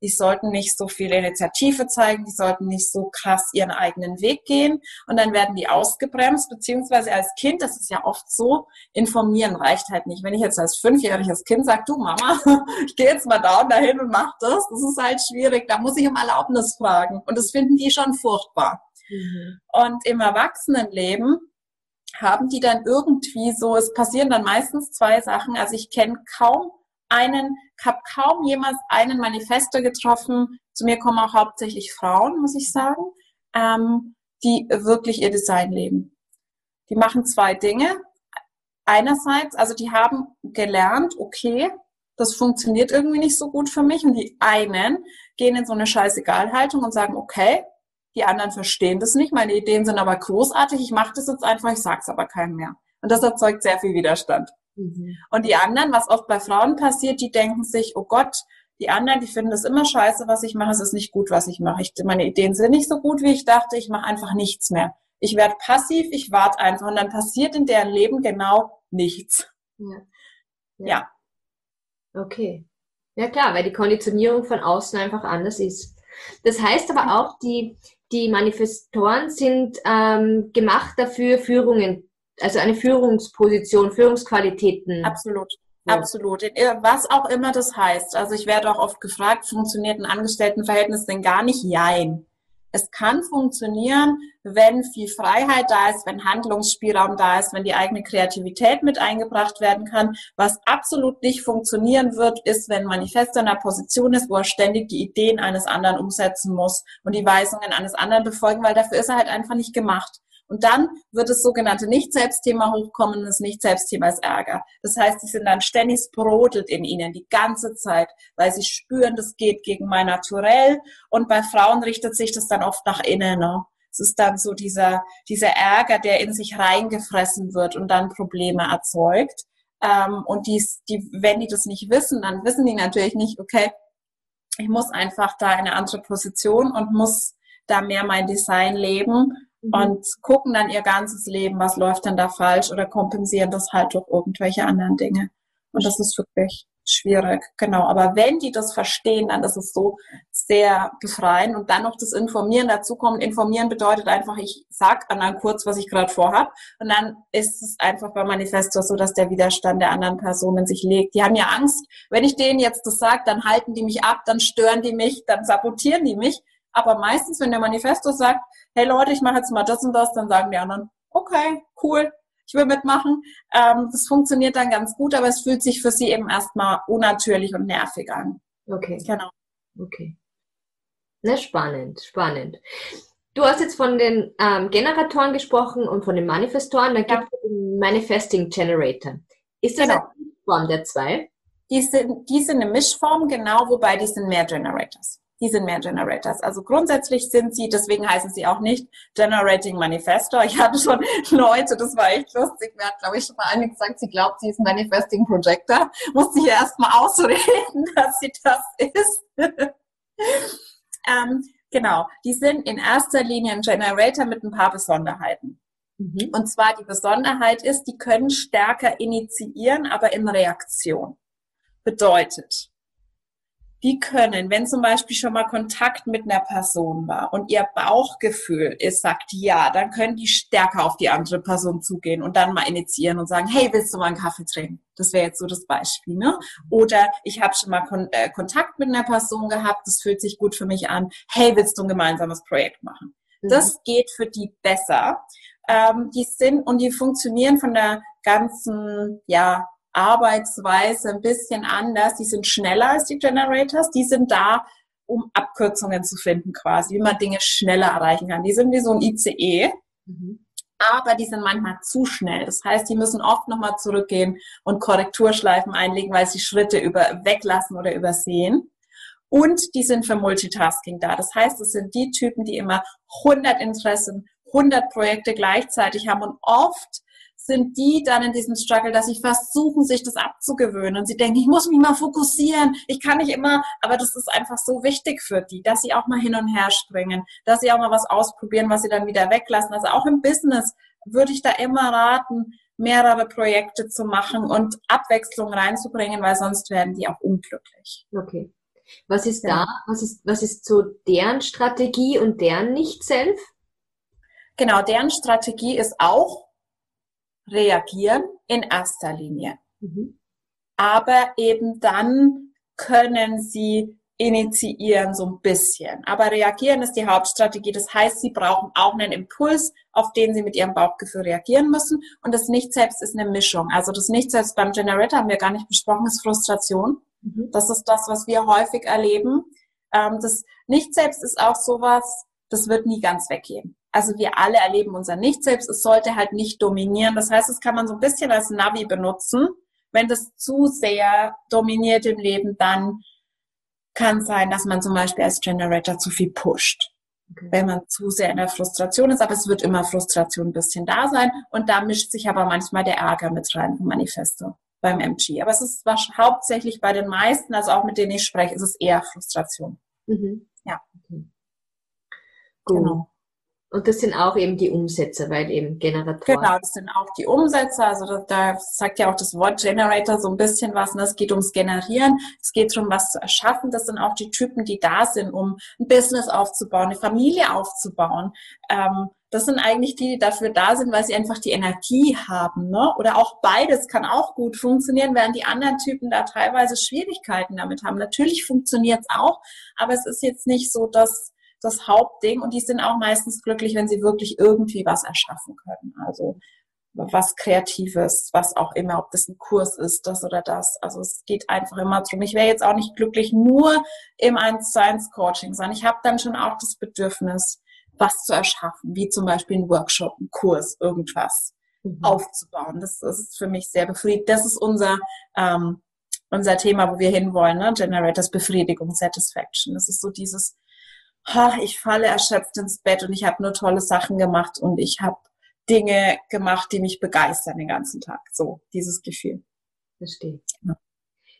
die sollten nicht so viel Initiative zeigen, die sollten nicht so krass ihren eigenen Weg gehen und dann werden die ausgebremst, beziehungsweise als Kind, das ist ja oft so, informieren reicht halt nicht. Wenn ich jetzt als fünfjähriges Kind sage, du Mama, ich gehe jetzt mal da und dahin und mach das, das ist halt schwierig, da muss ich um Erlaubnis fragen und das finden die schon furchtbar. Mhm. Und im Erwachsenenleben haben die dann irgendwie so, es passieren dann meistens zwei Sachen, also ich kenne kaum einen, habe kaum jemals einen Manifesto getroffen. Zu mir kommen auch hauptsächlich Frauen, muss ich sagen, ähm, die wirklich ihr Design leben. Die machen zwei Dinge. Einerseits, also die haben gelernt, okay, das funktioniert irgendwie nicht so gut für mich. Und die einen gehen in so eine Scheißegalhaltung und sagen, okay, die anderen verstehen das nicht, meine Ideen sind aber großartig, ich mache das jetzt einfach, ich sag's aber keinem mehr. Und das erzeugt sehr viel Widerstand. Mhm. Und die anderen, was oft bei Frauen passiert, die denken sich, oh Gott, die anderen, die finden das immer scheiße, was ich mache, es ist nicht gut, was ich mache. Ich, meine Ideen sind nicht so gut, wie ich dachte, ich mache einfach nichts mehr. Ich werde passiv, ich warte einfach und dann passiert in deren Leben genau nichts. Ja. ja. ja. Okay. Ja klar, weil die Konditionierung von außen einfach anders ist. Das heißt aber auch, die, die Manifestoren sind ähm, gemacht dafür, Führungen also eine Führungsposition, Führungsqualitäten. Absolut. Absolut. Was auch immer das heißt. Also ich werde auch oft gefragt, funktioniert ein Angestelltenverhältnis denn gar nicht? Jein. Es kann funktionieren, wenn viel Freiheit da ist, wenn Handlungsspielraum da ist, wenn die eigene Kreativität mit eingebracht werden kann. Was absolut nicht funktionieren wird, ist, wenn Manifest in einer Position ist, wo er ständig die Ideen eines anderen umsetzen muss und die Weisungen eines anderen befolgen, weil dafür ist er halt einfach nicht gemacht. Und dann wird das sogenannte Nicht-Selbstthema hochkommen das Nicht-Selbstthema ist Ärger. Das heißt, sie sind dann ständig brodelt in ihnen die ganze Zeit, weil sie spüren, das geht gegen mein Naturell. Und bei Frauen richtet sich das dann oft nach innen. Ne? Es ist dann so dieser, dieser Ärger, der in sich reingefressen wird und dann Probleme erzeugt. Ähm, und dies, die, wenn die das nicht wissen, dann wissen die natürlich nicht, okay, ich muss einfach da eine andere Position und muss da mehr mein Design leben Mhm. und gucken dann ihr ganzes Leben, was läuft denn da falsch oder kompensieren das halt durch irgendwelche anderen Dinge. Und das ist wirklich schwierig, genau. Aber wenn die das verstehen, dann ist es so sehr befreiend und dann noch das Informieren dazu kommt. Informieren bedeutet einfach, ich sag anderen kurz, was ich gerade vorhab und dann ist es einfach bei Manifesto so, dass der Widerstand der anderen Personen sich legt. Die haben ja Angst, wenn ich denen jetzt das sage, dann halten die mich ab, dann stören die mich, dann sabotieren die mich. Aber meistens, wenn der Manifesto sagt, hey Leute, ich mache jetzt mal das und das, dann sagen die anderen, okay, cool, ich will mitmachen. Ähm, das funktioniert dann ganz gut, aber es fühlt sich für sie eben erstmal unnatürlich und nervig an. Okay. Genau. Okay. Na, spannend, spannend. Du hast jetzt von den ähm, Generatoren gesprochen und von den Manifestoren. Da gibt es den Manifesting Generator. Ist das genau. eine Form der zwei? Die sind, die sind eine Mischform, genau, wobei die sind mehr Generators. Die sind mehr Generators. Also grundsätzlich sind sie, deswegen heißen sie auch nicht Generating Manifestor. Ich hatte schon Leute, das war echt lustig. Mir hat, glaube ich, schon mal eine gesagt, sie glaubt, sie ist Manifesting Projector. Musste ich erst mal ausreden, dass sie das ist. ähm, genau, die sind in erster Linie ein Generator mit ein paar Besonderheiten. Mhm. Und zwar die Besonderheit ist, die können stärker initiieren, aber in Reaktion. Bedeutet, die können, wenn zum Beispiel schon mal Kontakt mit einer Person war und ihr Bauchgefühl ist, sagt ja, dann können die stärker auf die andere Person zugehen und dann mal initiieren und sagen, hey, willst du mal einen Kaffee trinken? Das wäre jetzt so das Beispiel. Ne? Oder ich habe schon mal Kon äh, Kontakt mit einer Person gehabt, das fühlt sich gut für mich an. Hey, willst du ein gemeinsames Projekt machen? Mhm. Das geht für die besser. Ähm, die sind und die funktionieren von der ganzen, ja, Arbeitsweise ein bisschen anders. Die sind schneller als die Generators. Die sind da, um Abkürzungen zu finden quasi, wie man Dinge schneller erreichen kann. Die sind wie so ein ICE. Mhm. Aber die sind manchmal zu schnell. Das heißt, die müssen oft nochmal zurückgehen und Korrekturschleifen einlegen, weil sie Schritte über, weglassen oder übersehen. Und die sind für Multitasking da. Das heißt, es sind die Typen, die immer 100 Interessen, 100 Projekte gleichzeitig haben und oft sind die dann in diesem Struggle, dass sie versuchen, sich das abzugewöhnen. Und sie denken, ich muss mich mal fokussieren, ich kann nicht immer, aber das ist einfach so wichtig für die, dass sie auch mal hin und her springen, dass sie auch mal was ausprobieren, was sie dann wieder weglassen. Also auch im Business würde ich da immer raten, mehrere Projekte zu machen und Abwechslung reinzubringen, weil sonst werden die auch unglücklich. Okay. Was ist da, was ist, was ist so deren Strategie und deren Nicht-Self? Genau, deren Strategie ist auch, reagieren in erster Linie. Mhm. Aber eben dann können sie initiieren so ein bisschen. Aber reagieren ist die Hauptstrategie. Das heißt, sie brauchen auch einen Impuls, auf den sie mit ihrem Bauchgefühl reagieren müssen. Und das Nicht-Selbst ist eine Mischung. Also das Nicht-Selbst beim Generator haben wir gar nicht besprochen, ist Frustration. Mhm. Das ist das, was wir häufig erleben. Ähm, das Nicht-Selbst ist auch sowas, das wird nie ganz weggehen. Also wir alle erleben unser Nicht-Selbst. Es sollte halt nicht dominieren. Das heißt, es kann man so ein bisschen als Navi benutzen. Wenn das zu sehr dominiert im Leben, dann kann es sein, dass man zum Beispiel als Generator zu viel pusht. Okay. Wenn man zu sehr in der Frustration ist, aber es wird immer Frustration ein bisschen da sein und da mischt sich aber manchmal der Ärger mit rein im Manifesto beim MG. Aber es ist hauptsächlich bei den meisten, also auch mit denen ich spreche, ist es eher Frustration. Mhm. Ja. Okay. Gut. Genau. Und das sind auch eben die Umsätze, weil eben Generatoren. Genau, das sind auch die Umsätze. Also da, da sagt ja auch das Wort Generator so ein bisschen was. Ne? Es geht ums Generieren, es geht darum, was zu erschaffen. Das sind auch die Typen, die da sind, um ein Business aufzubauen, eine Familie aufzubauen. Ähm, das sind eigentlich die, die dafür da sind, weil sie einfach die Energie haben. Ne? Oder auch beides kann auch gut funktionieren, während die anderen Typen da teilweise Schwierigkeiten damit haben. Natürlich funktioniert es auch, aber es ist jetzt nicht so, dass das Hauptding und die sind auch meistens glücklich, wenn sie wirklich irgendwie was erschaffen können. Also was Kreatives, was auch immer, ob das ein Kurs ist, das oder das. Also es geht einfach immer drum. Ich wäre jetzt auch nicht glücklich nur im 1 zu 1 Coaching, sondern ich habe dann schon auch das Bedürfnis, was zu erschaffen, wie zum Beispiel ein Workshop, ein Kurs, irgendwas mhm. aufzubauen. Das, ist für mich sehr befriedigend. Das ist unser ähm, unser Thema, wo wir hinwollen, ne? Generators Befriedigung, Satisfaction. Das ist so dieses ich falle erschöpft ins Bett und ich habe nur tolle Sachen gemacht und ich habe Dinge gemacht, die mich begeistern den ganzen Tag. So, dieses Gefühl. Verstehe. Ja.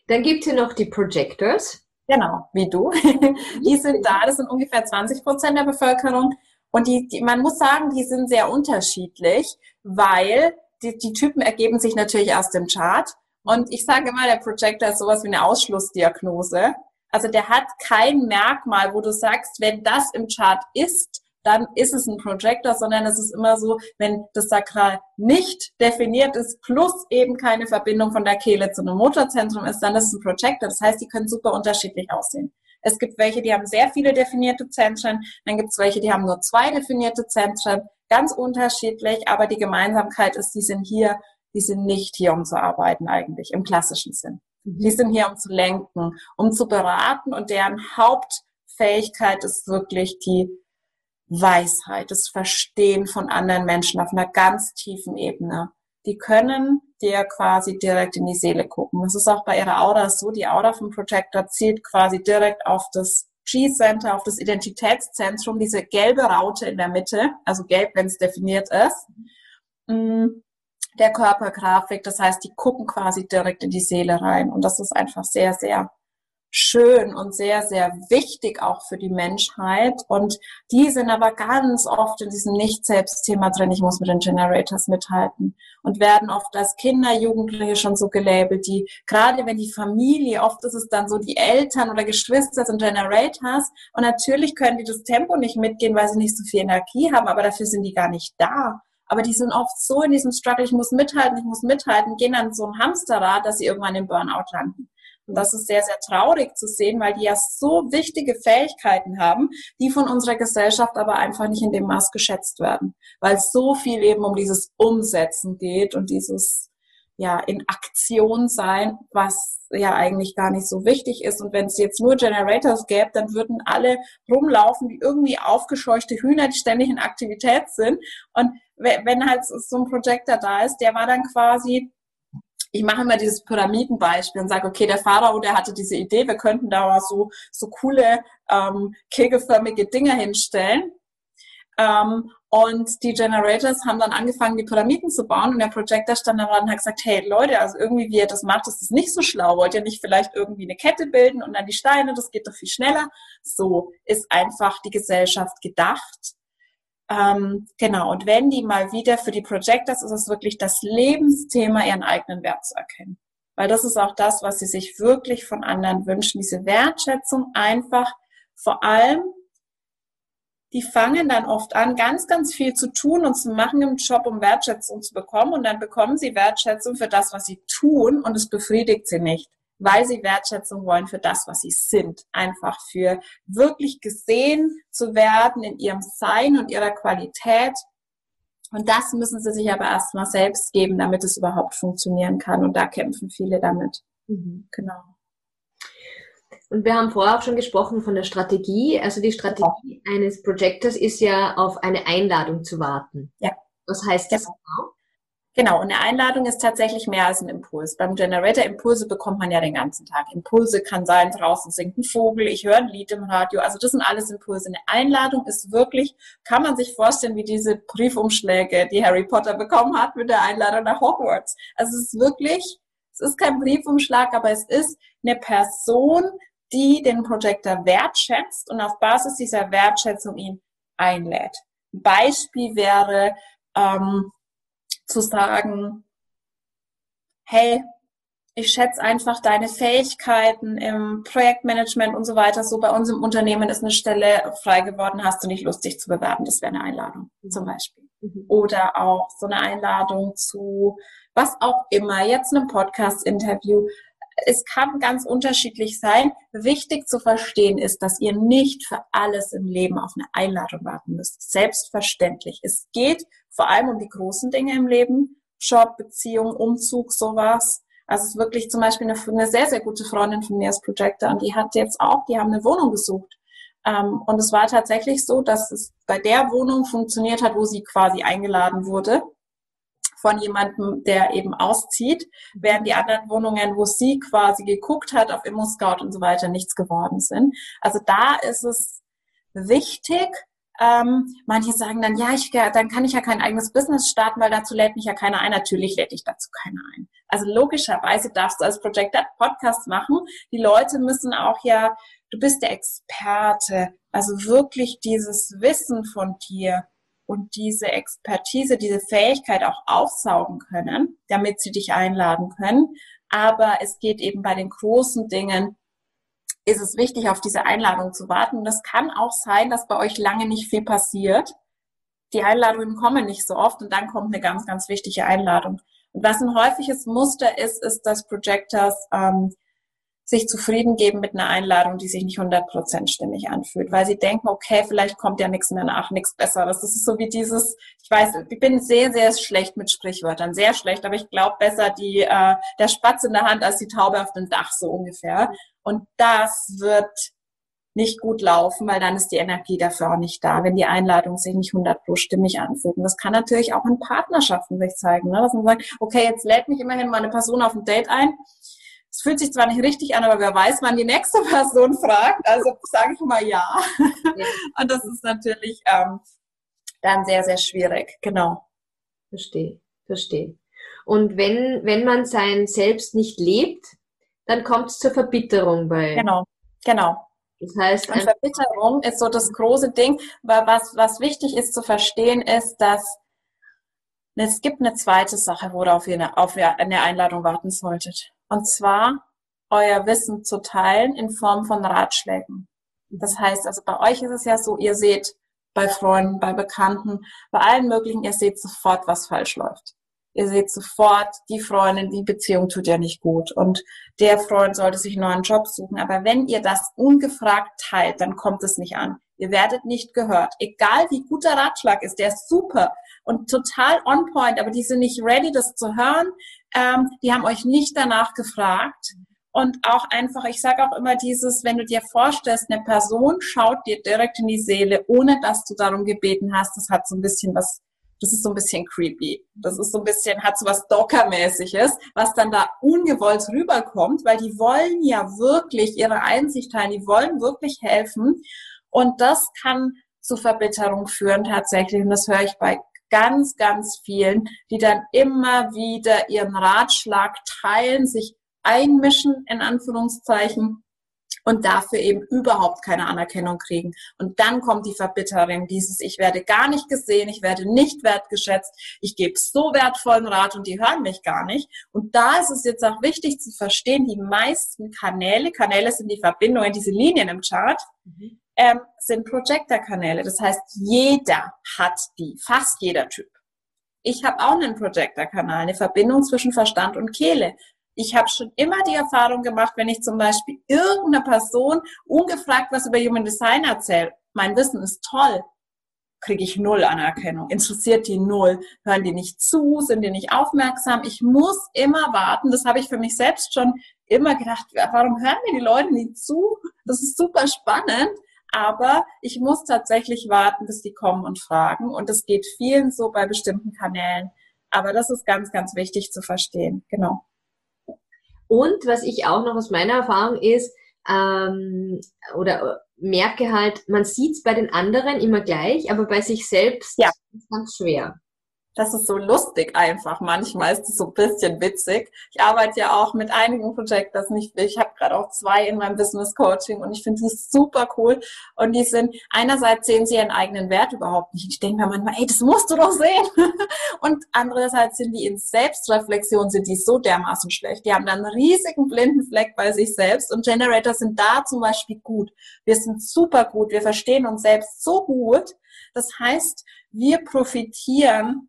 Dann gibt es hier noch die Projectors. Genau, wie du. die sind da, das sind ungefähr 20 Prozent der Bevölkerung. Und die, die, man muss sagen, die sind sehr unterschiedlich, weil die, die Typen ergeben sich natürlich aus dem Chart. Und ich sage immer, der Projector ist sowas wie eine Ausschlussdiagnose. Also der hat kein Merkmal, wo du sagst, wenn das im Chart ist, dann ist es ein Projector, sondern es ist immer so, wenn das Sakral nicht definiert ist, plus eben keine Verbindung von der Kehle zu einem Motorzentrum ist, dann ist es ein Projector. Das heißt, die können super unterschiedlich aussehen. Es gibt welche, die haben sehr viele definierte Zentren, dann gibt es welche, die haben nur zwei definierte Zentren, ganz unterschiedlich, aber die Gemeinsamkeit ist, die sind hier, die sind nicht hier, um zu arbeiten eigentlich, im klassischen Sinn. Die sind hier, um zu lenken, um zu beraten und deren Hauptfähigkeit ist wirklich die Weisheit, das Verstehen von anderen Menschen auf einer ganz tiefen Ebene. Die können dir quasi direkt in die Seele gucken. Das ist auch bei ihrer Aura so. Die Aura vom Projector zielt quasi direkt auf das G-Center, auf das Identitätszentrum, diese gelbe Raute in der Mitte, also gelb, wenn es definiert ist, mm, der Körpergrafik. Das heißt, die gucken quasi direkt in die Seele rein. Und das ist einfach sehr, sehr schön und sehr, sehr wichtig auch für die Menschheit. Und die sind aber ganz oft in diesem Nicht-Selbst-Thema drin, ich muss mit den Generators mithalten und werden oft als Kinder, Jugendliche schon so gelabelt, die, gerade wenn die Familie, oft ist es dann so, die Eltern oder Geschwister sind Generators und natürlich können die das Tempo nicht mitgehen, weil sie nicht so viel Energie haben, aber dafür sind die gar nicht da. Aber die sind oft so in diesem Struggle, ich muss mithalten, ich muss mithalten, gehen dann so ein Hamsterrad, dass sie irgendwann im Burnout landen. Und das ist sehr, sehr traurig zu sehen, weil die ja so wichtige Fähigkeiten haben, die von unserer Gesellschaft aber einfach nicht in dem Maß geschätzt werden, weil so viel eben um dieses Umsetzen geht und dieses ja in Aktion sein, was ja eigentlich gar nicht so wichtig ist. Und wenn es jetzt nur Generators gäbe, dann würden alle rumlaufen wie irgendwie aufgescheuchte Hühner, die ständig in Aktivität sind. Und wenn halt so ein Projector da ist, der war dann quasi ich mache immer dieses Pyramidenbeispiel und sage, okay, der Pharao, der hatte diese Idee, wir könnten da so, so coole ähm, kegelförmige Dinge hinstellen. Ähm, und die Generators haben dann angefangen, die Pyramiden zu bauen und der Projector stand dann und hat gesagt, hey Leute, also irgendwie, wie ihr das macht, das ist nicht so schlau. Wollt ihr nicht vielleicht irgendwie eine Kette bilden und dann die Steine, das geht doch viel schneller. So ist einfach die Gesellschaft gedacht. Ähm, genau, und wenn die mal wieder für die Projectors ist es wirklich das Lebensthema, ihren eigenen Wert zu erkennen. Weil das ist auch das, was sie sich wirklich von anderen wünschen, diese Wertschätzung einfach vor allem, die fangen dann oft an, ganz, ganz viel zu tun und zu machen im Job, um Wertschätzung zu bekommen. Und dann bekommen sie Wertschätzung für das, was sie tun und es befriedigt sie nicht weil sie Wertschätzung wollen für das, was sie sind. Einfach für wirklich gesehen zu werden in ihrem Sein und ihrer Qualität. Und das müssen sie sich aber erstmal selbst geben, damit es überhaupt funktionieren kann. Und da kämpfen viele damit. Mhm. Genau. Und wir haben vorher auch schon gesprochen von der Strategie. Also die Strategie ja. eines Projectors ist ja auf eine Einladung zu warten. Ja. Was heißt das genau? Genau, und eine Einladung ist tatsächlich mehr als ein Impuls. Beim Generator Impulse bekommt man ja den ganzen Tag. Impulse kann sein, draußen singt ein Vogel, ich höre ein Lied im Radio. Also das sind alles Impulse. Eine Einladung ist wirklich, kann man sich vorstellen, wie diese Briefumschläge, die Harry Potter bekommen hat mit der Einladung nach Hogwarts. Also es ist wirklich, es ist kein Briefumschlag, aber es ist eine Person, die den Projector wertschätzt und auf Basis dieser Wertschätzung ihn einlädt. Beispiel wäre, ähm, zu sagen, hey, ich schätze einfach deine Fähigkeiten im Projektmanagement und so weiter. So bei uns im Unternehmen ist eine Stelle frei geworden, hast du nicht Lust, dich zu bewerben? Das wäre eine Einladung zum Beispiel. Mhm. Oder auch so eine Einladung zu was auch immer, jetzt einem Podcast-Interview. Es kann ganz unterschiedlich sein. Wichtig zu verstehen ist, dass ihr nicht für alles im Leben auf eine Einladung warten müsst. Selbstverständlich. Es geht vor allem um die großen Dinge im Leben, Job, Beziehung, Umzug, sowas. Also es ist wirklich zum Beispiel eine, eine sehr, sehr gute Freundin von mir als Projector und die hat jetzt auch, die haben eine Wohnung gesucht. Ähm, und es war tatsächlich so, dass es bei der Wohnung funktioniert hat, wo sie quasi eingeladen wurde von jemandem, der eben auszieht, während die anderen Wohnungen, wo sie quasi geguckt hat auf Immo-Scout und so weiter, nichts geworden sind. Also da ist es wichtig, ähm, manche sagen dann, ja, ich, dann kann ich ja kein eigenes Business starten, weil dazu lädt mich ja keiner ein. Natürlich lädt dich dazu keiner ein. Also logischerweise darfst du als Projector Podcast machen. Die Leute müssen auch ja, du bist der Experte. Also wirklich dieses Wissen von dir und diese Expertise, diese Fähigkeit auch aufsaugen können, damit sie dich einladen können. Aber es geht eben bei den großen Dingen ist es wichtig, auf diese Einladung zu warten. Und es kann auch sein, dass bei euch lange nicht viel passiert. Die Einladungen kommen nicht so oft und dann kommt eine ganz, ganz wichtige Einladung. Und was ein häufiges Muster ist, ist, dass Projectors ähm, sich zufrieden geben mit einer Einladung, die sich nicht 100% stimmig anfühlt, weil sie denken, okay, vielleicht kommt ja nichts mehr nach, nichts Besseres. Das ist so wie dieses, ich weiß, ich bin sehr, sehr schlecht mit Sprichwörtern, sehr schlecht, aber ich glaube besser die, äh, der Spatz in der Hand als die Taube auf dem Dach, so ungefähr. Und das wird nicht gut laufen, weil dann ist die Energie dafür auch nicht da, wenn die Einladung sich nicht 100 pro stimmig anfühlt. Und das kann natürlich auch in Partnerschaften sich zeigen, ne? dass man sagt, okay, jetzt lädt mich immerhin mal eine Person auf ein Date ein, es fühlt sich zwar nicht richtig an, aber wer weiß, wann die nächste Person fragt. Also sage ich mal ja. Und das ist natürlich ähm, dann sehr, sehr schwierig. Genau. Verstehe, verstehe. Und wenn, wenn man sein Selbst nicht lebt, dann kommt es zur Verbitterung bei. Genau, genau. Das heißt, und Verbitterung ist so das große Ding, weil was, was wichtig ist zu verstehen, ist, dass es gibt eine zweite Sache, worauf ihr auf eine Einladung warten solltet. Und zwar euer Wissen zu teilen in Form von Ratschlägen. Das heißt, also bei euch ist es ja so, ihr seht bei Freunden, bei Bekannten, bei allen möglichen, ihr seht sofort, was falsch läuft. Ihr seht sofort, die Freundin, die Beziehung tut ja nicht gut und der Freund sollte sich einen neuen Job suchen. Aber wenn ihr das ungefragt teilt, dann kommt es nicht an. Ihr werdet nicht gehört. Egal wie gut der Ratschlag ist, der ist super und total on point, aber die sind nicht ready, das zu hören. Ähm, die haben euch nicht danach gefragt. Und auch einfach, ich sage auch immer dieses, wenn du dir vorstellst, eine Person schaut dir direkt in die Seele, ohne dass du darum gebeten hast, das hat so ein bisschen was, das ist so ein bisschen creepy. Das ist so ein bisschen, hat so was Docker-mäßiges, was dann da ungewollt rüberkommt, weil die wollen ja wirklich ihre Einsicht teilen, die wollen wirklich helfen. Und das kann zu Verbitterung führen tatsächlich. Und das höre ich bei ganz, ganz vielen, die dann immer wieder ihren Ratschlag teilen, sich einmischen, in Anführungszeichen, und dafür eben überhaupt keine Anerkennung kriegen. Und dann kommt die Verbitterung, dieses, ich werde gar nicht gesehen, ich werde nicht wertgeschätzt, ich gebe so wertvollen Rat und die hören mich gar nicht. Und da ist es jetzt auch wichtig zu verstehen, die meisten Kanäle, Kanäle sind die Verbindungen, diese Linien im Chart, mhm ähm, sind Projector-Kanäle. Das heißt, jeder hat die, fast jeder Typ. Ich habe auch einen Projector-Kanal, eine Verbindung zwischen Verstand und Kehle. Ich habe schon immer die Erfahrung gemacht, wenn ich zum Beispiel irgendeiner Person ungefragt was über Human Design erzähle, mein Wissen ist toll, kriege ich null Anerkennung. Interessiert die null? Hören die nicht zu? Sind die nicht aufmerksam? Ich muss immer warten. Das habe ich für mich selbst schon immer gedacht. Warum hören mir die Leute nicht zu? Das ist super spannend. Aber ich muss tatsächlich warten, bis die kommen und fragen. Und das geht vielen so bei bestimmten Kanälen. Aber das ist ganz, ganz wichtig zu verstehen. Genau. Und was ich auch noch aus meiner Erfahrung ist, ähm, oder merke halt, man sieht es bei den anderen immer gleich, aber bei sich selbst ja. ist es ganz schwer das ist so lustig einfach. Manchmal ist es so ein bisschen witzig. Ich arbeite ja auch mit einigen Projectors, nicht ich habe gerade auch zwei in meinem Business Coaching und ich finde die super cool. Und die sind, einerseits sehen sie ihren eigenen Wert überhaupt nicht. Ich denke mir manchmal, ey, das musst du doch sehen. und andererseits sind die in Selbstreflexion, sind die so dermaßen schlecht. Die haben dann einen riesigen blinden Fleck bei sich selbst und Generator sind da zum Beispiel gut. Wir sind super gut. Wir verstehen uns selbst so gut. Das heißt, wir profitieren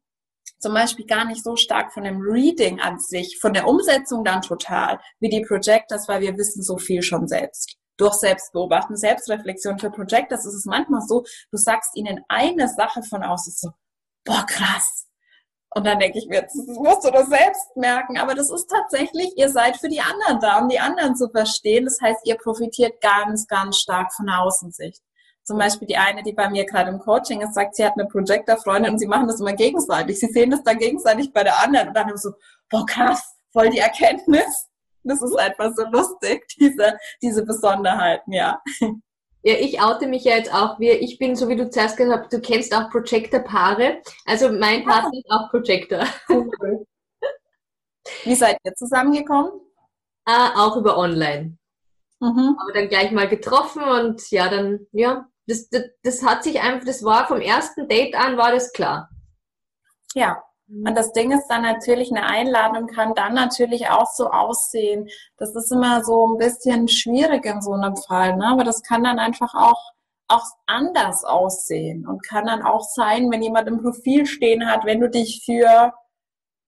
zum Beispiel gar nicht so stark von dem Reading an sich, von der Umsetzung dann total, wie die Projectors, weil wir wissen so viel schon selbst. Durch Selbstbeobachten, Selbstreflexion für Projectors ist es manchmal so, du sagst ihnen eine Sache von außen so, boah, krass. Und dann denke ich mir, das musst du doch selbst merken. Aber das ist tatsächlich, ihr seid für die anderen da, um die anderen zu verstehen. Das heißt, ihr profitiert ganz, ganz stark von der Außensicht. Zum Beispiel die eine, die bei mir gerade im Coaching ist, sagt, sie hat eine Projector-Freundin und sie machen das immer gegenseitig. Sie sehen das dann gegenseitig bei der anderen und dann so, boah krass, voll die Erkenntnis. Das ist einfach so lustig, diese, diese Besonderheiten, ja. Ja, ich oute mich ja jetzt auch. Wie, ich bin, so wie du zuerst gesagt hast, du kennst auch Projector-Paare. Also mein Partner ist auch Projector. Wie seid ihr zusammengekommen? Ah, auch über online. Mhm. Aber dann gleich mal getroffen und ja, dann, ja, das, das, das hat sich einfach, das war vom ersten Date an, war das klar. Ja. Und das Ding ist dann natürlich, eine Einladung kann dann natürlich auch so aussehen. Das ist immer so ein bisschen schwierig in so einem Fall, ne? aber das kann dann einfach auch, auch anders aussehen und kann dann auch sein, wenn jemand im Profil stehen hat, wenn du dich für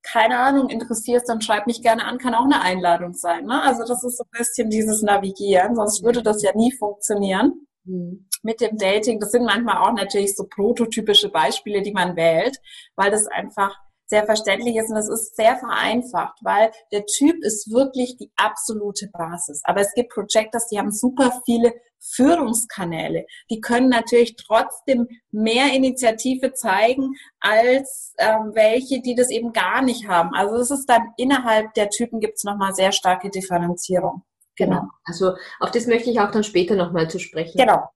keine Ahnung, interessierst, dann schreib mich gerne an, kann auch eine Einladung sein. Ne? Also das ist so ein bisschen dieses Navigieren, sonst würde das ja nie funktionieren. Mhm. Mit dem Dating, das sind manchmal auch natürlich so prototypische Beispiele, die man wählt, weil das einfach sehr verständlich ist und es ist sehr vereinfacht, weil der Typ ist wirklich die absolute Basis. Aber es gibt Projectors, die haben super viele Führungskanäle. Die können natürlich trotzdem mehr Initiative zeigen als ähm, welche, die das eben gar nicht haben. Also es ist dann innerhalb der Typen gibt es nochmal sehr starke Differenzierung. Genau. Also auf das möchte ich auch dann später nochmal zu sprechen. Genau.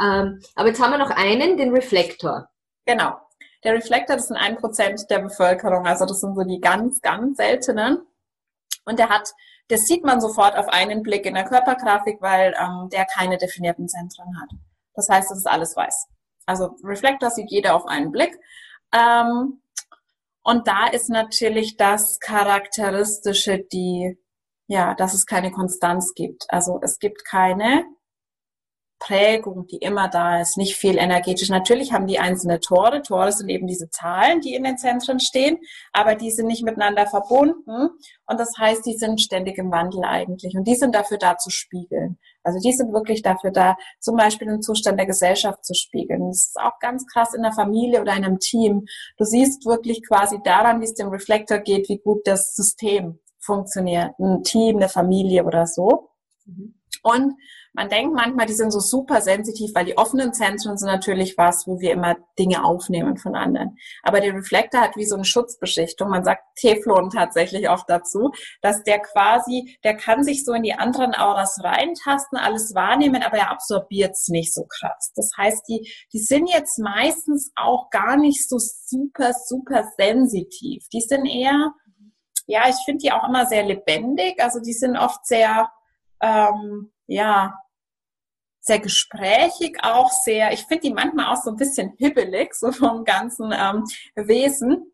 Ähm, aber jetzt haben wir noch einen, den Reflektor. Genau. Der Reflektor, das sind ein Prozent der Bevölkerung, also das sind so die ganz, ganz seltenen. Und der hat, das sieht man sofort auf einen Blick in der Körpergrafik, weil ähm, der keine definierten Zentren hat. Das heißt, es ist alles weiß. Also Reflektor sieht jeder auf einen Blick. Ähm, und da ist natürlich das Charakteristische, die, ja, dass es keine Konstanz gibt. Also es gibt keine Prägung, die immer da ist, nicht viel energetisch. Natürlich haben die einzelne Tore. Tore sind eben diese Zahlen, die in den Zentren stehen, aber die sind nicht miteinander verbunden. Und das heißt, die sind ständig im Wandel eigentlich. Und die sind dafür da zu spiegeln. Also die sind wirklich dafür da, zum Beispiel den Zustand der Gesellschaft zu spiegeln. Das ist auch ganz krass in der Familie oder in einem Team. Du siehst wirklich quasi daran, wie es dem Reflektor geht, wie gut das System funktioniert. Ein Team, eine Familie oder so. Mhm. Und man denkt manchmal, die sind so super sensitiv, weil die offenen Zentren sind natürlich was, wo wir immer Dinge aufnehmen von anderen. Aber der Reflektor hat wie so eine Schutzbeschichtung. Man sagt Teflon tatsächlich oft dazu, dass der quasi, der kann sich so in die anderen Auras reintasten, alles wahrnehmen, aber er absorbiert es nicht so krass. Das heißt, die, die sind jetzt meistens auch gar nicht so super, super sensitiv. Die sind eher, ja, ich finde die auch immer sehr lebendig. Also die sind oft sehr, ähm, ja, sehr gesprächig, auch sehr, ich finde die manchmal auch so ein bisschen hibbelig, so vom ganzen ähm, Wesen.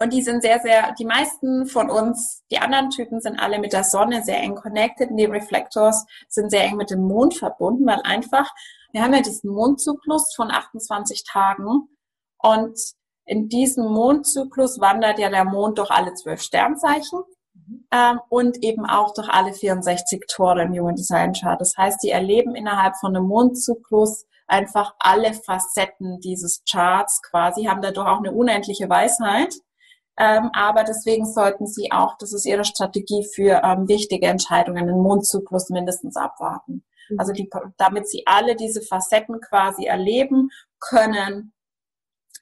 Und die sind sehr, sehr, die meisten von uns, die anderen Typen sind alle mit der Sonne sehr eng connected und die Reflectors sind sehr eng mit dem Mond verbunden, weil einfach, wir haben ja diesen Mondzyklus von 28 Tagen und in diesem Mondzyklus wandert ja der Mond durch alle zwölf Sternzeichen ähm, und eben auch durch alle 64 Tore im Human Design Chart. Das heißt, die erleben innerhalb von einem Mondzyklus einfach alle Facetten dieses Charts quasi, haben dadurch auch eine unendliche Weisheit. Ähm, aber deswegen sollten Sie auch, das ist Ihre Strategie für ähm, wichtige Entscheidungen, den Mondzyklus mindestens abwarten. Mhm. Also die, damit Sie alle diese Facetten quasi erleben können,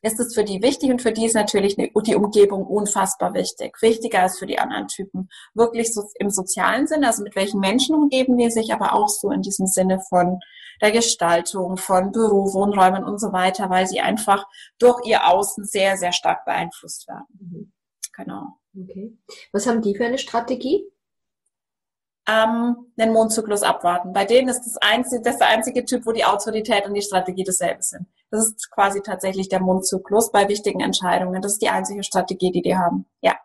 ist es für die wichtig und für die ist natürlich die Umgebung unfassbar wichtig. Wichtiger als für die anderen Typen. Wirklich so im sozialen Sinne, also mit welchen Menschen umgeben die sich, aber auch so in diesem Sinne von der Gestaltung, von Büro, Wohnräumen und so weiter, weil sie einfach durch ihr Außen sehr, sehr stark beeinflusst werden. Mhm. Genau. Okay. Was haben die für eine Strategie? ähm, den Mondzyklus abwarten. Bei denen ist das, einzige, das ist der einzige Typ, wo die Autorität und die Strategie dasselbe sind. Das ist quasi tatsächlich der Mondzyklus bei wichtigen Entscheidungen. Das ist die einzige Strategie, die die haben. Ja.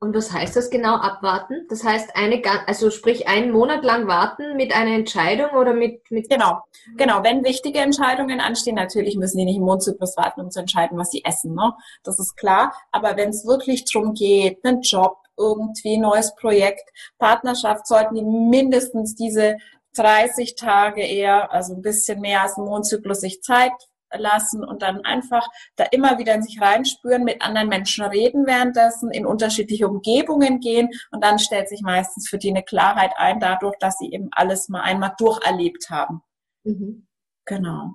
Und was heißt das genau, abwarten? Das heißt, eine, also sprich einen Monat lang warten mit einer Entscheidung oder mit, mit Genau, genau. Wenn wichtige Entscheidungen anstehen, natürlich müssen die nicht im Mondzyklus warten, um zu entscheiden, was sie essen. Ne? Das ist klar. Aber wenn es wirklich darum geht, einen Job, irgendwie neues Projekt, Partnerschaft, sollten die mindestens diese 30 Tage eher, also ein bisschen mehr als ein Mondzyklus sich Zeit lassen und dann einfach da immer wieder in sich reinspüren, mit anderen Menschen reden währenddessen, in unterschiedliche Umgebungen gehen und dann stellt sich meistens für die eine Klarheit ein, dadurch, dass sie eben alles mal einmal durcherlebt haben. Mhm. Genau.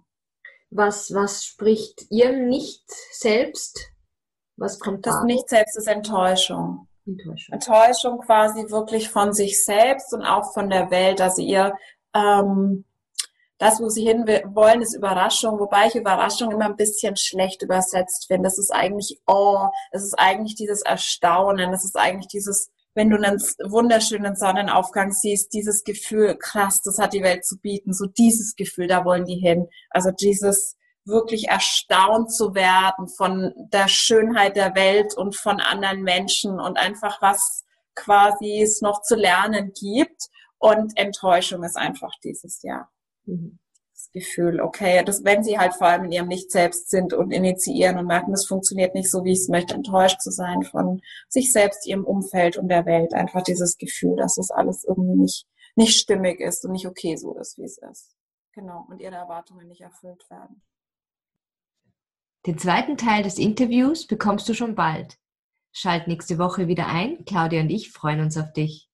Was, was spricht ihr nicht selbst? Was kommt das da? Das nicht selbst ist Enttäuschung. Enttäuschung. Enttäuschung quasi wirklich von sich selbst und auch von der Welt. Also ihr, ähm, das, wo sie hin wollen, ist Überraschung, wobei ich Überraschung immer ein bisschen schlecht übersetzt finde. Das ist eigentlich, oh, es ist eigentlich dieses Erstaunen, es ist eigentlich dieses, wenn du einen wunderschönen Sonnenaufgang siehst, dieses Gefühl, krass, das hat die Welt zu bieten, so dieses Gefühl, da wollen die hin. Also dieses, wirklich erstaunt zu werden von der Schönheit der Welt und von anderen Menschen und einfach was quasi es noch zu lernen gibt. Und Enttäuschung ist einfach dieses Jahr. Mhm. dieses Gefühl, okay, das, wenn sie halt vor allem in ihrem Nicht selbst sind und initiieren und merken, das funktioniert nicht so, wie ich es möchte, enttäuscht zu sein von sich selbst, ihrem Umfeld und der Welt. Einfach dieses Gefühl, dass das alles irgendwie nicht, nicht stimmig ist und nicht okay so ist, wie es ist. Genau. Und ihre Erwartungen nicht erfüllt werden. Den zweiten Teil des Interviews bekommst du schon bald. Schalt nächste Woche wieder ein. Claudia und ich freuen uns auf dich.